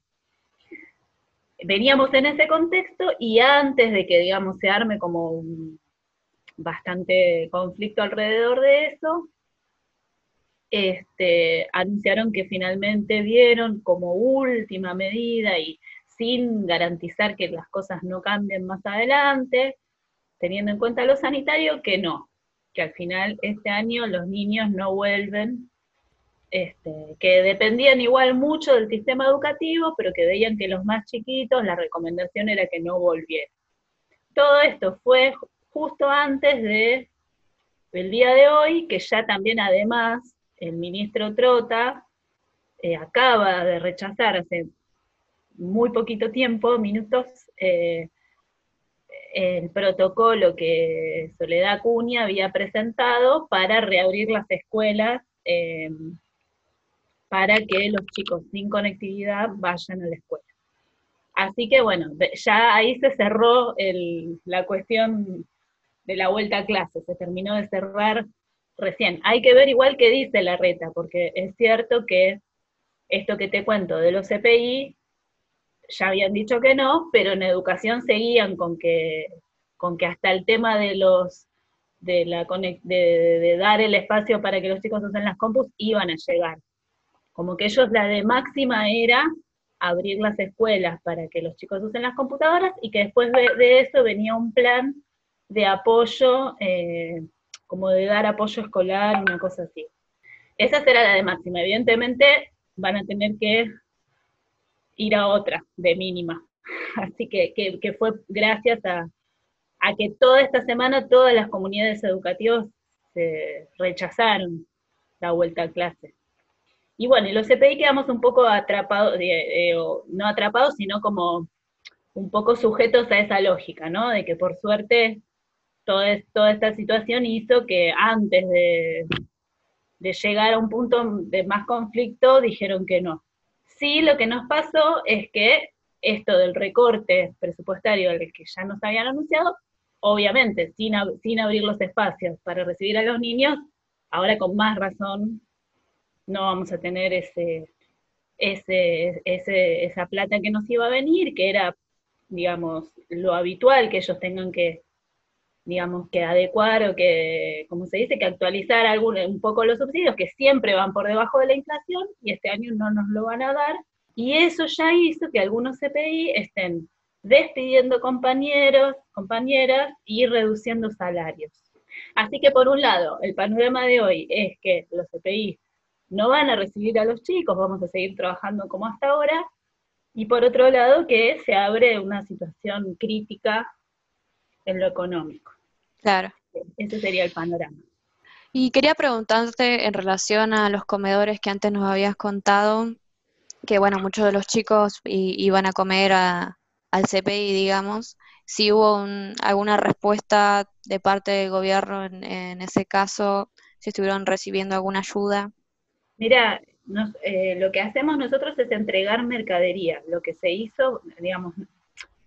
Veníamos en ese contexto y antes de que, digamos, se arme como un bastante conflicto alrededor de eso, este, anunciaron que finalmente vieron como última medida y sin garantizar que las cosas no cambien más adelante, teniendo en cuenta lo sanitario, que no, que al final este año los niños no vuelven este, que dependían igual mucho del sistema educativo, pero que veían que los más chiquitos, la recomendación era que no volvieran. Todo esto fue justo antes de el día de hoy, que ya también además el ministro Trota eh, acaba de rechazar hace muy poquito tiempo, minutos, eh, el protocolo que Soledad Acuña había presentado para reabrir las escuelas eh, para que los chicos sin conectividad vayan a la escuela. Así que bueno, ya ahí se cerró la cuestión de la vuelta a clase, se terminó de cerrar recién. Hay que ver igual qué dice la reta, porque es cierto que esto que te cuento de los CPI, ya habían dicho que no, pero en educación seguían con que, con que hasta el tema de los de, la de, dar el espacio para que los chicos usen las compus iban a llegar. Como que ellos la de máxima era abrir las escuelas para que los chicos usen las computadoras y que después de, de eso venía un plan de apoyo, eh, como de dar apoyo escolar, una cosa así. Esa será la de máxima. Evidentemente van a tener que ir a otra de mínima. Así que, que, fue gracias a, que toda esta semana todas las comunidades educativas se rechazaron la vuelta a clase. Y bueno, y los CPI quedamos un poco atrapados, no atrapados, sino como un poco sujetos a esa lógica, ¿no? De que por suerte toda, es- toda esta situación hizo que antes de llegar a un punto de más conflicto dijeron que no. Sí, lo que nos pasó es que esto del recorte presupuestario al que ya nos habían anunciado, obviamente, sin abrir los espacios para recibir a los niños, ahora con más razón no vamos a tener ese, ese, ese, esa plata que nos iba a venir, que era, digamos, lo habitual que ellos tengan que, digamos, que adecuar o que, como se dice, que actualizar algún, un poco los subsidios, que siempre van por debajo de la inflación, y este año no nos lo van a dar, y eso ya hizo que algunos CPI estén despidiendo compañeros, compañeras y reduciendo salarios. Así que por un lado, el panorama de hoy es que los CPI no van a recibir a los chicos, vamos a seguir trabajando como hasta ahora, y por otro lado que se abre una situación crítica en lo económico. Claro. Ese sería el panorama. Y quería preguntarte en relación a los comedores que antes nos habías contado, que bueno, muchos de los chicos iban a comer a- al CPI, digamos, si hubo un- alguna respuesta de parte del gobierno en, en ese caso, si estuvieron recibiendo alguna ayuda. Mira, nos- eh, lo que hacemos nosotros es entregar mercadería. Lo que se hizo, digamos,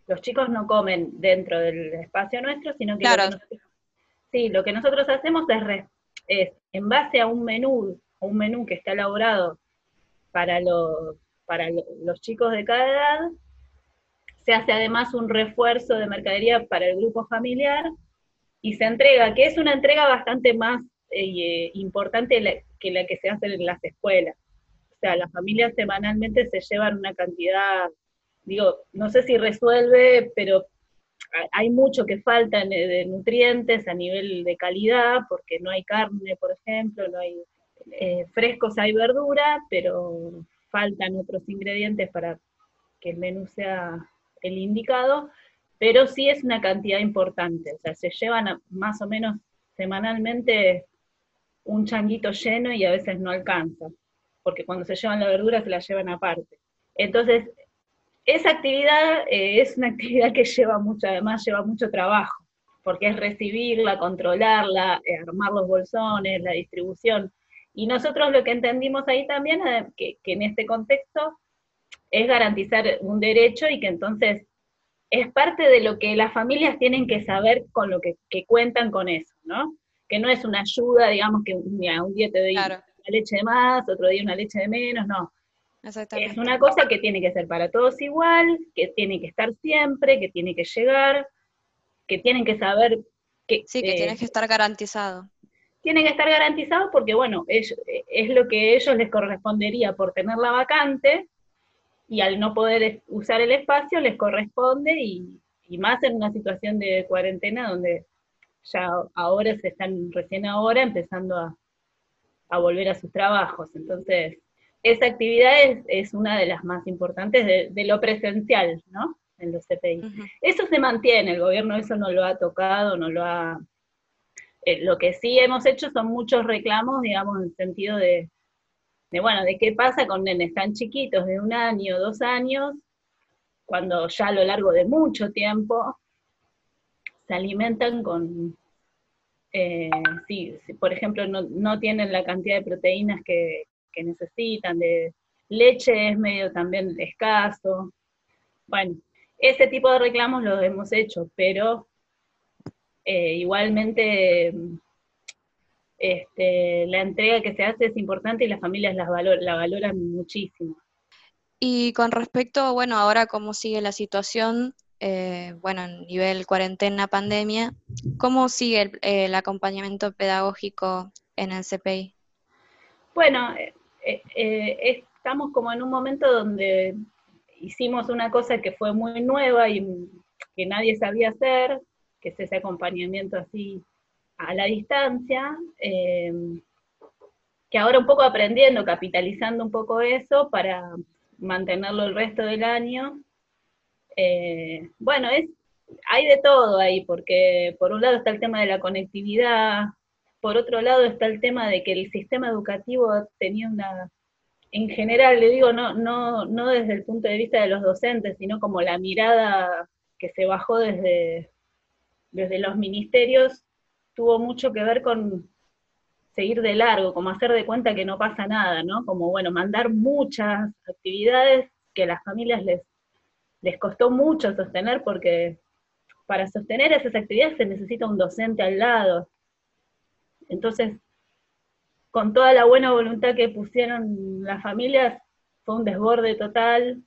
los chicos no comen dentro del espacio nuestro, sino que Claro. que nosotros- sí, lo que nosotros hacemos es, re- es en base a un menú, un menú que está elaborado para los, para lo- los chicos de cada edad, se hace además un refuerzo de mercadería para el grupo familiar y se entrega, que es una entrega bastante más eh, importante la- que la que se hace en las escuelas. O sea, las familias semanalmente se llevan una cantidad, digo, no sé si resuelve, pero hay mucho que falta de nutrientes a nivel de calidad, porque no hay carne, por ejemplo, no hay eh, frescos, hay verdura, pero faltan otros ingredientes para que el menú sea el indicado, pero sí es una cantidad importante, o sea, se llevan más o menos semanalmente un changuito lleno y a veces no alcanza, porque cuando se llevan la verdura se la llevan aparte. Entonces, esa actividad eh, es una actividad que lleva mucho, además lleva mucho trabajo, porque es recibirla, controlarla, eh, armar los bolsones, la distribución. Y nosotros lo que entendimos ahí también, eh, que, que en este contexto es garantizar un derecho y que entonces es parte de lo que las familias tienen que saber con lo que, que cuentan con eso, ¿no? Que no es una ayuda, digamos, que un día, un día te doy Claro. una leche de más, otro día una leche de menos, no. Exactamente. Es una cosa que tiene que ser para todos igual, que tiene que estar siempre, que tiene que llegar, que tienen que saber que... Sí, que eh, tienes que estar garantizado. tiene que estar garantizado porque, bueno, es, es lo que a ellos les correspondería por tener la vacante, y al no poder usar el espacio les corresponde, y, y más en una situación de cuarentena donde ya ahora se están recién ahora empezando a, a volver a sus trabajos. Entonces, esa actividad es, es una de las más importantes de, de lo presencial, ¿no? En los CPI. Eso se mantiene, el gobierno eso no lo ha tocado, no lo ha... eh, lo que sí hemos hecho son muchos reclamos, digamos, en el sentido de, de, bueno, de qué pasa con nenes tan chiquitos, de un año, dos años, cuando ya a lo largo de mucho tiempo se alimentan con, eh, sí, sí, por ejemplo, no, no tienen la cantidad de proteínas que, que necesitan, de leche es medio también escaso. Bueno, ese tipo de reclamos los hemos hecho, pero eh, igualmente este, la entrega que se hace es importante y las familias las valor- la valoran muchísimo. Y con respecto, bueno, ahora cómo sigue la situación, eh, bueno, en nivel cuarentena, pandemia, ¿cómo sigue el, el acompañamiento pedagógico en el CPI? Bueno, eh, eh, eh, estamos como en un momento donde hicimos una cosa que fue muy nueva y que nadie sabía hacer, que es ese acompañamiento así a la distancia, que ahora un poco aprendiendo, capitalizando un poco eso para mantenerlo el resto del año. Eh, bueno, es, hay de todo ahí, porque por un lado está el tema de la conectividad, por otro lado está el tema de que el sistema educativo tenía una, en general, le digo, no, no, no desde el punto de vista de los docentes, sino como la mirada que se bajó desde, desde los ministerios, tuvo mucho que ver con seguir de largo, como hacer de cuenta que no pasa nada, ¿no? Como, bueno, mandar muchas actividades que a las familias les, les costó mucho sostener, porque para sostener esas actividades se necesita un docente al lado. Entonces, con toda la buena voluntad que pusieron las familias, fue un desborde total.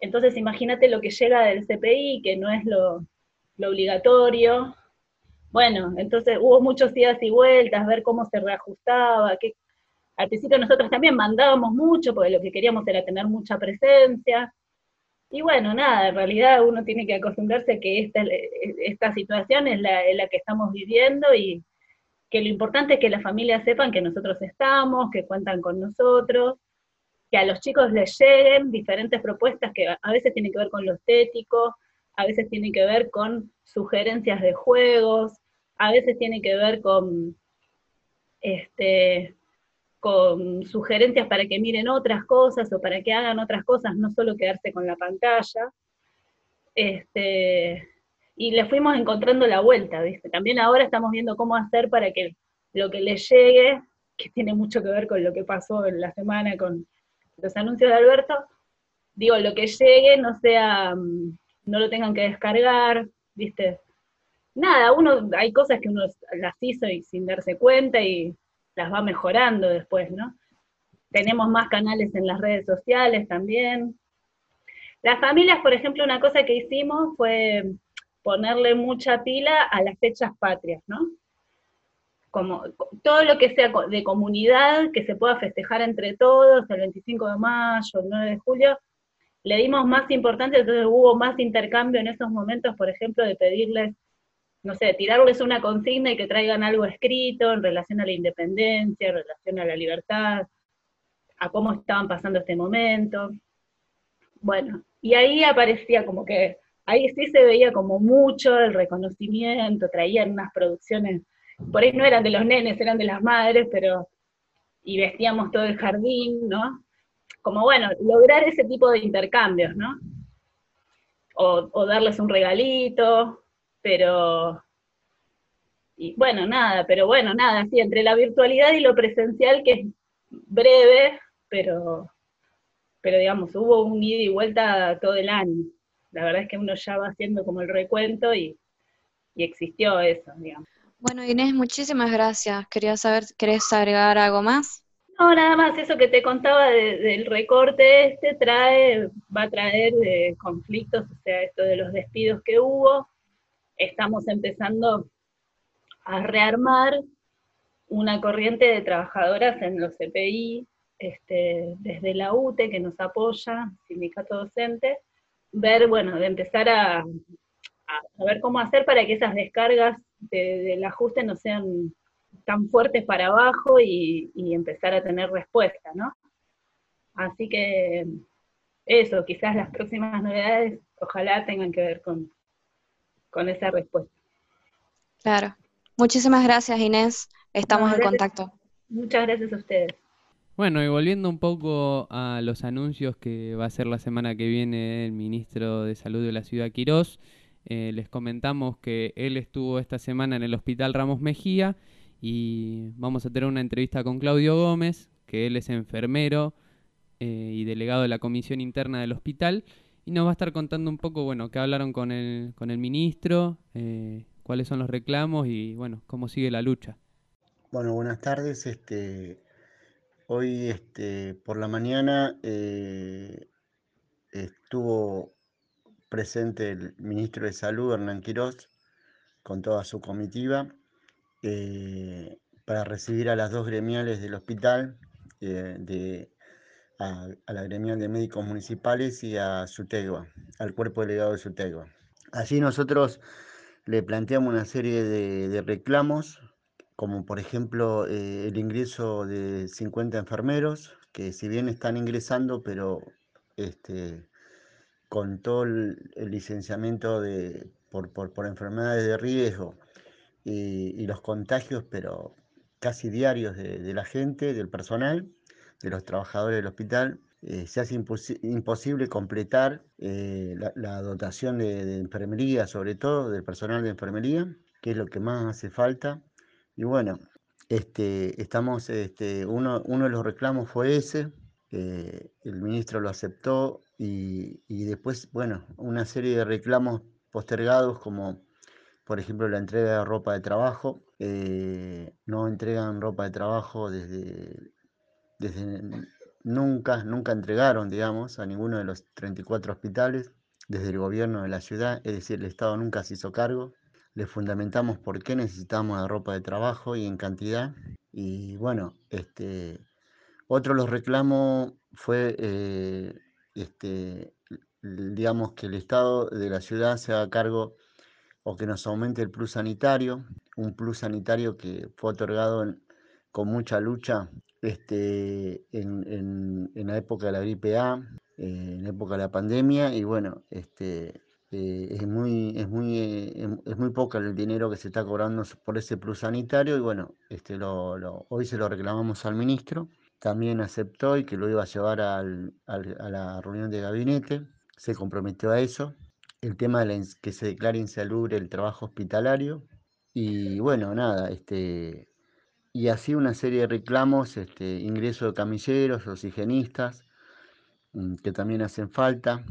Entonces, imagínate lo que llega del CPI, que no es lo, obligatorio. Bueno, entonces hubo muchos idas y vueltas, ver cómo se reajustaba. Que, al principio nosotros también mandábamos mucho, porque lo que queríamos era tener mucha presencia. Y bueno, nada, en realidad uno tiene que acostumbrarse a que esta, esta situación es la, es la que estamos viviendo y, que lo importante es que las familias sepan que nosotros estamos, que cuentan con nosotros, que a los chicos les lleguen diferentes propuestas que a veces tienen que ver con lo estético, a veces tienen que ver con sugerencias de juegos, a veces tienen que ver con, este, con sugerencias para que miren otras cosas o para que hagan otras cosas, no solo quedarse con la pantalla. Este, y le fuimos encontrando la vuelta, ¿viste? También ahora estamos viendo cómo hacer para que lo que les llegue, que tiene mucho que ver con lo que pasó en la semana con los anuncios de Alberto, digo, lo que llegue no sea, no lo tengan que descargar, ¿viste? Nada, uno, hay cosas que uno las hizo y sin darse cuenta y las va mejorando después, ¿no? Tenemos más canales en las redes sociales también. Las familias, por ejemplo, una cosa que hicimos fue ponerle mucha pila a las fechas patrias, ¿no? Como todo lo que sea de comunidad, que se pueda festejar entre todos, el 25 de mayo, el 9 de julio, le dimos más importancia, entonces hubo más intercambio en esos momentos, por ejemplo, de pedirles, no sé, tirarles una consigna y que traigan algo escrito en relación a la independencia, en relación a la libertad, a cómo estaban pasando este momento. Bueno, y ahí aparecía como que ahí sí se veía como mucho el reconocimiento, traían unas producciones, por ahí no eran de los nenes, eran de las madres, pero, y vestíamos todo el jardín, ¿no? Como bueno, lograr ese tipo de intercambios, ¿no? O, darles un regalito, pero, y bueno, nada, pero bueno, nada, sí, entre la virtualidad y lo presencial, que es breve, pero, pero digamos, hubo un ida y vuelta todo el año la verdad es que uno ya va haciendo como el recuento y, y existió eso, digamos. Bueno, Inés, muchísimas gracias. Quería saber, ¿querés agregar algo más? No, nada más, eso que te contaba de, del recorte este trae, va a traer eh, conflictos, o sea, esto de los despidos que hubo. Estamos empezando a rearmar una corriente de trabajadoras en los CPI, este, desde la UTE que nos apoya, sindicato docente, ver, bueno, de empezar a, a, ver cómo hacer para que esas descargas de, del ajuste no sean tan fuertes para abajo y, y empezar a tener respuesta, ¿no? Así que eso, quizás las próximas novedades ojalá tengan que ver con, con esa respuesta. Claro. Muchísimas gracias, Inés. Estamos No, en contacto. Muchas gracias a ustedes. Bueno, y volviendo un poco a los anuncios que va a hacer la semana que viene el ministro de Salud de la ciudad Quirós, eh, les comentamos que él estuvo esta semana en el Hospital Ramos Mejía y vamos a tener una entrevista con Claudio Gómez, que él es enfermero eh, y delegado de la comisión interna del hospital, y nos va a estar contando un poco, bueno, qué hablaron con el, con el ministro, eh, cuáles son los reclamos y, bueno, cómo sigue la lucha. Bueno, buenas tardes. Este, hoy este, por la mañana eh, estuvo presente el ministro de Salud, Hernán Quirós, con toda su comitiva, eh, para recibir a las dos gremiales del hospital, eh, de, a, la gremial de médicos municipales y a Sutegua, al cuerpo delegado de Sutegua. Allí nosotros le planteamos una serie de reclamos como por ejemplo eh, el ingreso de 50 enfermeros, que si bien están ingresando, pero este, con todo el, licenciamiento de, por, por, enfermedades de riesgo y, los contagios, pero casi diarios de, la gente, del personal, de los trabajadores del hospital, eh, se hace imposi- imposible completar eh, la, dotación de enfermería, sobre todo del personal de enfermería, que es lo que más hace falta. Y bueno, este, estamos, este, uno, uno de los reclamos fue ese, eh, el ministro lo aceptó y, y después, bueno, una serie de reclamos postergados como, por ejemplo, la entrega de ropa de trabajo. eh, no entregan ropa de trabajo desde, desde nunca, nunca entregaron, digamos, a ninguno de los 34 hospitales desde el gobierno de la ciudad, es decir, el Estado nunca se hizo cargo le fundamentamos por qué necesitamos la ropa de trabajo y en cantidad. Y bueno, este, otro de los reclamos fue, eh, este, digamos, que el Estado de la ciudad se haga cargo o que nos aumente el plus sanitario, un plus sanitario que fue otorgado con mucha lucha este, en, en- en la época de la gripe A, eh, en la época de la pandemia, y bueno, este, eh, es muy, es muy, eh, es muy poco el dinero que se está cobrando por ese plus sanitario, y bueno, este, lo, hoy se lo reclamamos al ministro, también aceptó y que lo iba a llevar al- a la reunión de gabinete, se comprometió a eso. El tema de que se declare insalubre el trabajo hospitalario, y bueno, nada, este, y así una serie de reclamos, este, ingreso de camilleros, oxigenistas, mm, que también hacen falta.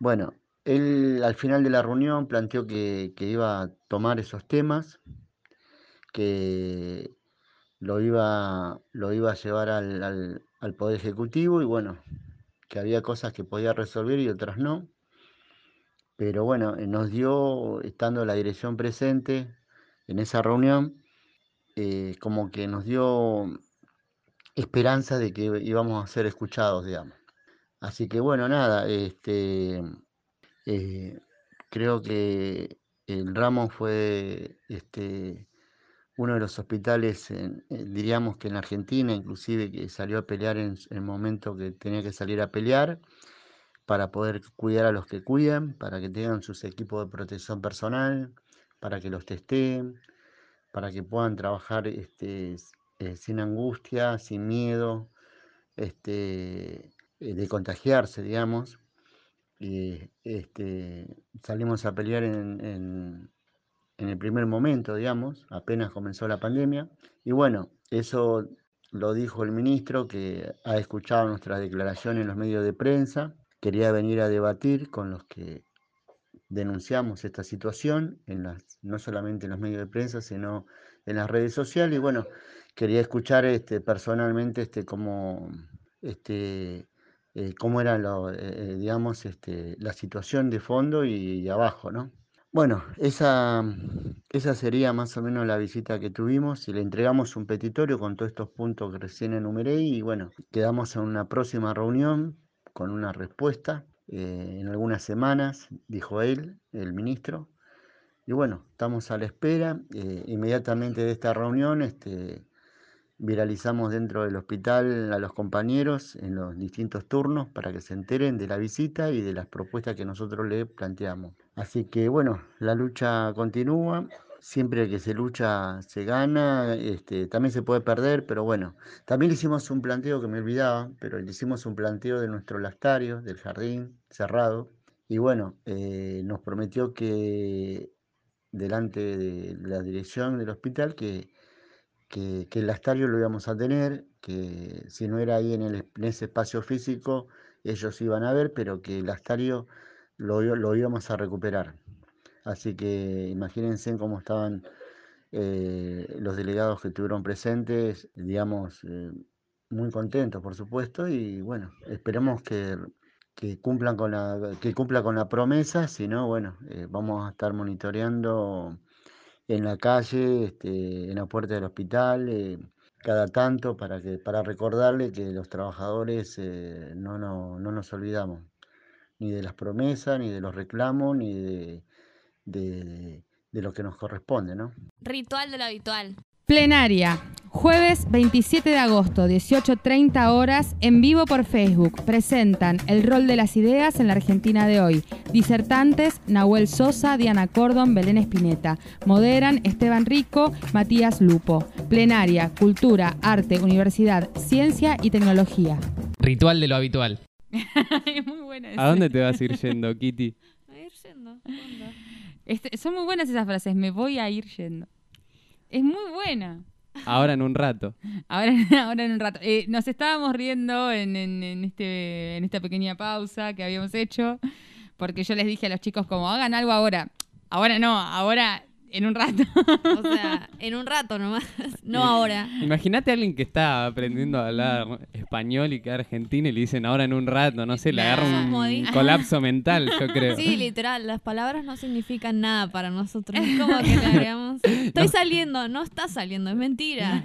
Bueno, él al final de la reunión planteó que, iba a tomar esos temas, que lo iba, lo iba a llevar al, al- al Poder Ejecutivo y bueno, que había cosas que podía resolver y otras no. Pero bueno, eh, nos dio, estando la dirección presente en esa reunión, eh, como que nos dio esperanza de que íbamos a ser escuchados, digamos. Así que bueno, nada, este, eh, creo que el Ramos fue este, uno de los hospitales, eh, diríamos que en Argentina, inclusive, que salió a pelear en el momento que tenía que salir a pelear para poder cuidar a los que cuidan, para que tengan sus equipos de protección personal, para que los testeen, para que puedan trabajar este, eh, sin angustia, sin miedo, este, de contagiarse, digamos. Y este, salimos a pelear en, en- en el primer momento, digamos, apenas comenzó la pandemia. Y bueno, eso lo dijo el ministro, que ha escuchado nuestras declaraciones en los medios de prensa, quería venir a debatir con los que denunciamos esta situación, en las, no solamente en los medios de prensa, sino en las redes sociales. Y bueno, quería escuchar este, personalmente este, cómo, este, eh, cómo era eh, eh, digamos, este, la situación de fondo y, abajo, ¿no? Bueno, esa, esa sería más o menos la visita que tuvimos y le entregamos un petitorio con todos estos puntos que recién enumeré y bueno, quedamos en una próxima reunión con una respuesta en algunas semanas, dijo él, el ministro, y bueno, estamos a la espera. inmediatamente de esta reunión, este, viralizamos dentro del hospital a los compañeros en los distintos turnos para que se enteren de la visita y de las propuestas que nosotros le planteamos. Así que bueno, la lucha continúa. Siempre que se lucha se gana, este, también se puede perder, pero bueno, también hicimos un planteo que me olvidaba, pero le hicimos un planteo de nuestro lactario, del jardín cerrado, y bueno, eh, nos prometió que delante de la dirección del hospital que, que, el lactario lo íbamos a tener, que si no era ahí en, el, ese espacio físico, ellos iban a ver, pero que el lactario lo, íbamos a recuperar. Así que imagínense cómo estaban eh, los delegados que estuvieron presentes, digamos, eh, muy contentos, por supuesto, y bueno, esperemos que, que cumplan con la, que cumpla con la promesa, si no, bueno, eh, vamos a estar monitoreando en la calle, este, en la puerta del hospital, eh, cada tanto para que, para recordarle que los trabajadores eh, no, no, no nos olvidamos, ni de las promesas, ni de los reclamos, ni de, de, de lo que nos corresponde, ¿no? Ritual de lo habitual. Plenaria. Jueves 27 de agosto, 18.30 horas, en vivo por Facebook. Presentan El rol de las ideas en la Argentina de hoy. Disertantes, Nahuel Sosa, Diana Cordon, Belén Espineta. Moderan Esteban Rico, Matías Lupo. Plenaria, Cultura, Arte, Universidad, Ciencia y Tecnología. Ritual de lo habitual. es muy buena ¿A dónde te vas a ir yendo, Kitty? A ir yendo. Este, son muy buenas esas frases, me voy a ir yendo. Es muy buena. Ahora en un rato. Ahora, ahora en un rato. Eh, nos estábamos riendo en, en- en este, en esta pequeña pausa que habíamos hecho, porque yo les dije a los chicos como hagan algo ahora. Ahora no, ahora en un rato. O sea, en un rato nomás, no ahora. Imagínate a alguien que está aprendiendo a hablar español y que es argentino y le dicen ahora en un rato, no sé, le agarra un colapso mental, yo creo. Sí, literal, las palabras no significan nada para nosotros. Es como que le agregamos, estoy No. saliendo, no está saliendo, es mentira.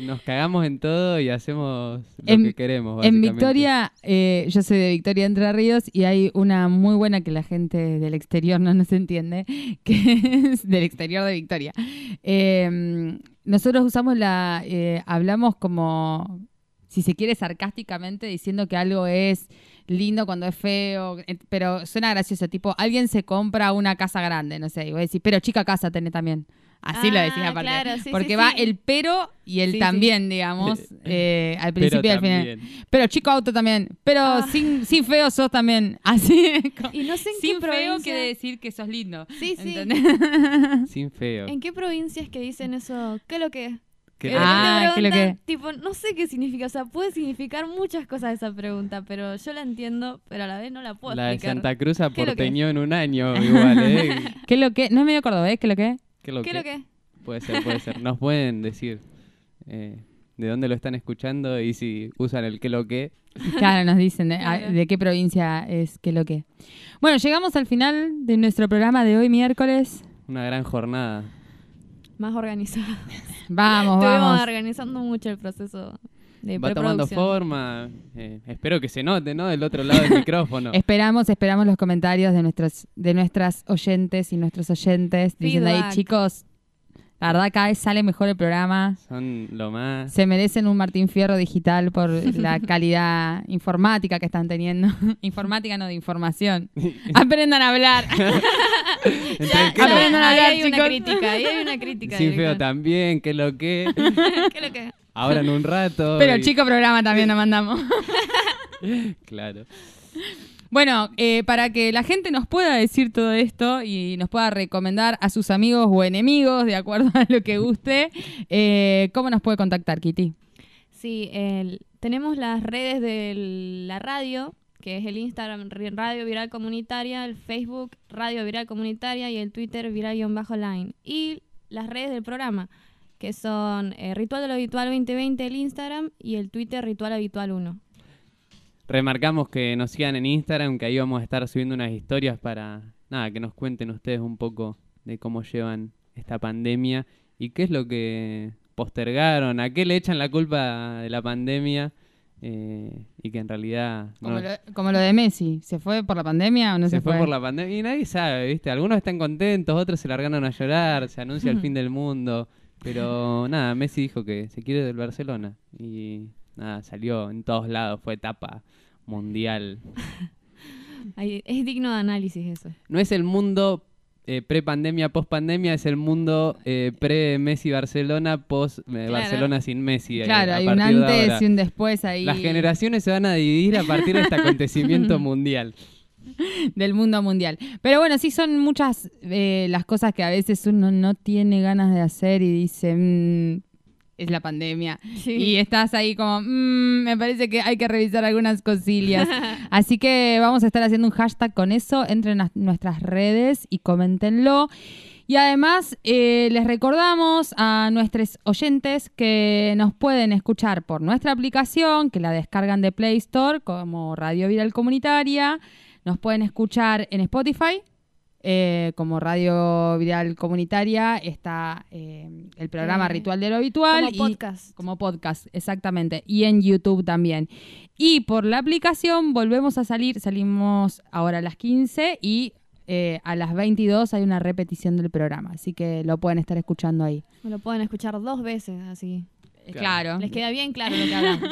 Nos cagamos en todo y hacemos lo En- que queremos. En. Victoria, eh, yo soy de Victoria Entre Ríos y hay una muy buena que la gente del exterior no nos entiende, que es del exterior de Victoria. Eh, nosotros usamos la, eh, hablamos como, si se quiere, sarcásticamente, diciendo que algo es lindo cuando es feo, eh, pero suena gracioso, tipo, alguien se compra una casa grande, no sé, y voy a decir, pero chica casa tenés también. Así lo decís Ah, aparte. claro, sí, porque sí, va sí. el pero y el Sí, sí. también, digamos, eh, al Pero principio y al final. también. Pero chico auto también. Pero Ah. sin, sin feo sos también. Así. Y no sé en sin qué feo provincia- quiere decir que sos lindo. Sí, sí. ¿entendés? Sin feo. ¿En qué provincias que dicen eso? ¿Qué es lo que es? ¿Qué- de Ah, ¿qué es lo que? Tipo, no sé qué significa, o sea, puede significar muchas cosas esa pregunta, pero yo la entiendo, pero a la vez no la puedo La de explicar. Santa Cruz a en un año, igual, ¿eh? ¿Qué es lo que? No es medio cordobés, ¿qué es lo que? ¿Qué lo ¿Qué es que? lo que es? Puede ser, puede ser. Nos pueden decir eh, de dónde lo están escuchando y si usan el qué lo que. Claro, nos dicen de, a- Claro. de qué provincia es qué lo que. Bueno, llegamos al final de nuestro programa de hoy miércoles. Una gran jornada. Más organizada. Vamos, Estuvimos vamos. organizando mucho el proceso de Va tomando forma. eh, espero que se note, ¿no? Del otro lado del micrófono. Esperamos, esperamos los comentarios de nuestros, de nuestras oyentes y nuestros oyentes diciendo ahí, chicos, la verdad cada vez sale mejor el programa. Son lo más. Se merecen un Martín Fierro digital por la calidad informática que están teniendo. informática no de información. Aprendan a hablar. Entre el Ya, Aprendan a ahí hablar, hay una crítica, ahí hay una crítica. Sin feo también, qué lo que. ¿Qué es lo que es? Ahora en un rato. Pero y- chico programa también nos mandamos. Claro. Bueno, eh, para que la gente nos pueda decir todo esto y nos pueda recomendar a sus amigos o enemigos, de acuerdo a lo que guste, eh, ¿cómo nos puede contactar, Kitty? Sí, el- tenemos las redes de la radio, que es el Instagram Radio Viral Comunitaria, el Facebook Radio Viral Comunitaria y el Twitter Viral-Line. Y las redes del programa, que son eh, Ritual de lo Habitual 2020 el Instagram y el Twitter Ritual Habitual 1. Remarcamos que nos sigan en Instagram, que ahí vamos a estar subiendo unas historias para, nada, que nos cuenten ustedes un poco de cómo llevan esta pandemia y qué es lo que postergaron, a qué le echan la culpa de la pandemia eh, y que en realidad no- Como, lo, como lo de Messi. ¿Se fue por la pandemia o no se, se fue por la pandemia y nadie sabe, ¿viste? Algunos están contentos, otros se largaron a llorar, se anuncia el fin del mundo, pero nada, Messi dijo que se quiere del Barcelona y nada, salió en todos lados, fue etapa mundial. Es digno de análisis eso. No es el mundo eh, pre-pandemia, post-pandemia, es el mundo eh, pre-Messi Barcelona, post-Barcelona sin Messi. eh, Claro, hay un antes y un después ahí Las generaciones se van a dividir a partir de este acontecimiento mundial. Del mundo mundial. Pero bueno, sí son muchas eh, las cosas que a veces uno no tiene ganas de hacer y dice, "Mm, es la pandemia. Sí. Y estás ahí como, "Mm, me parece que hay que revisar algunas cosillas. Así que vamos a estar haciendo un hashtag con eso. Entren a nuestras redes y coméntenlo. Y además eh, les recordamos a nuestros oyentes que nos pueden escuchar por nuestra aplicación, que la descargan de Play Store como Radio Viral Comunitaria. Nos pueden escuchar en Spotify. eh, como Radio Viral Comunitaria está eh, el programa Eh, Ritual de lo Habitual. como y- podcast. como podcast, exactamente. Y en YouTube también. Y por la aplicación volvemos a salir, salimos ahora a las 15 y eh, a las 22 hay una repetición del programa. Así que lo pueden estar escuchando ahí. Lo pueden escuchar dos veces, así. Claro. Les queda bien claro lo que hablamos.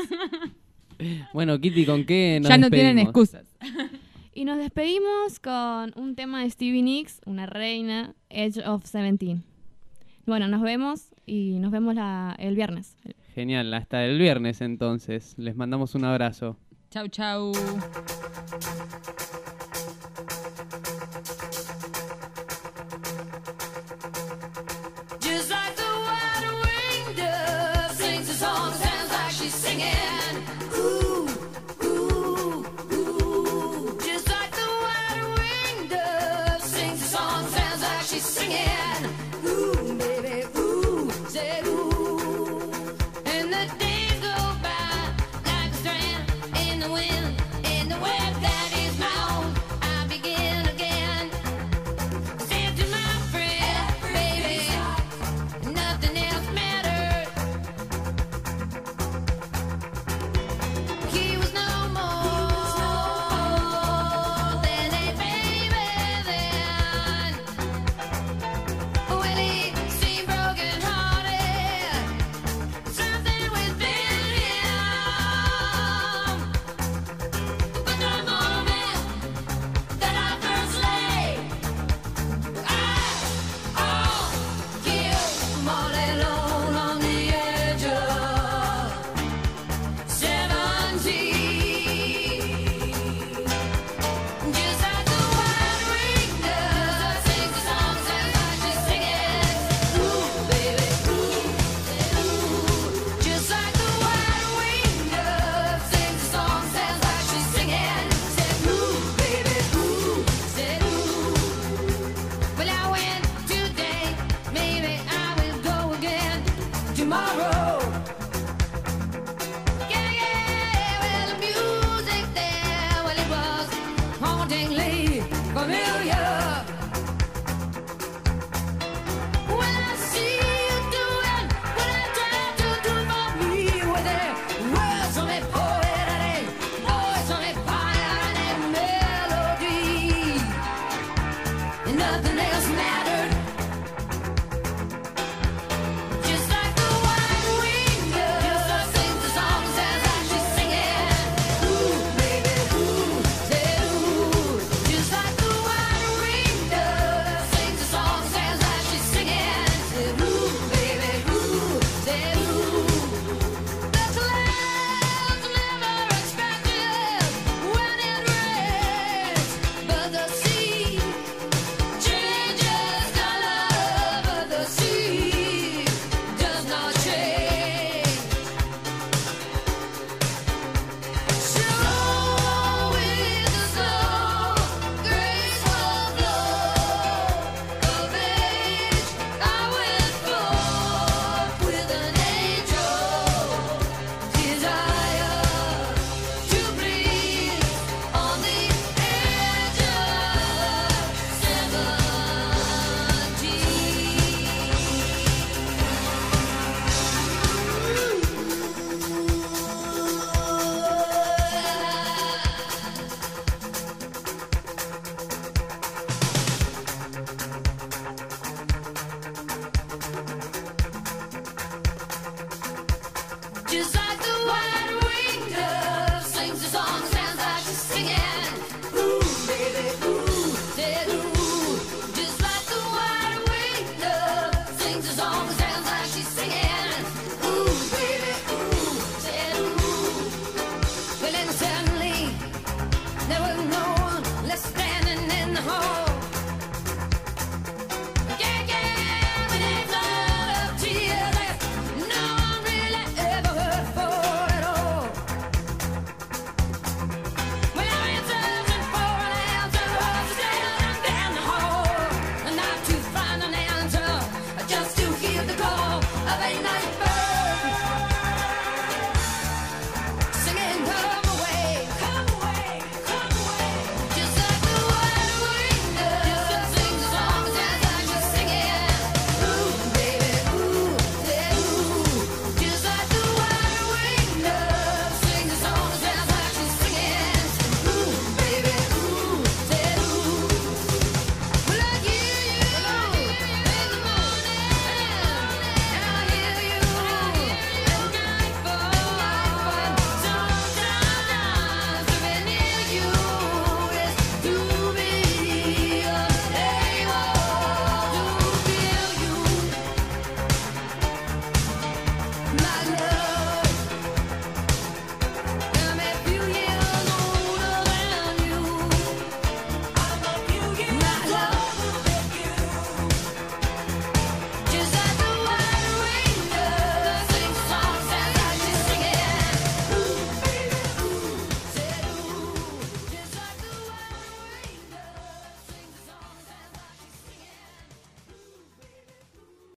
Bueno, Kitty, ¿con qué nos Ya no tienen excusas. Y nos despedimos con un tema de Stevie Nicks, una reina, Edge of Seventeen. Bueno, nos vemos y nos vemos la- el viernes. Genial, hasta el viernes entonces. Les mandamos un abrazo. Chau, chau.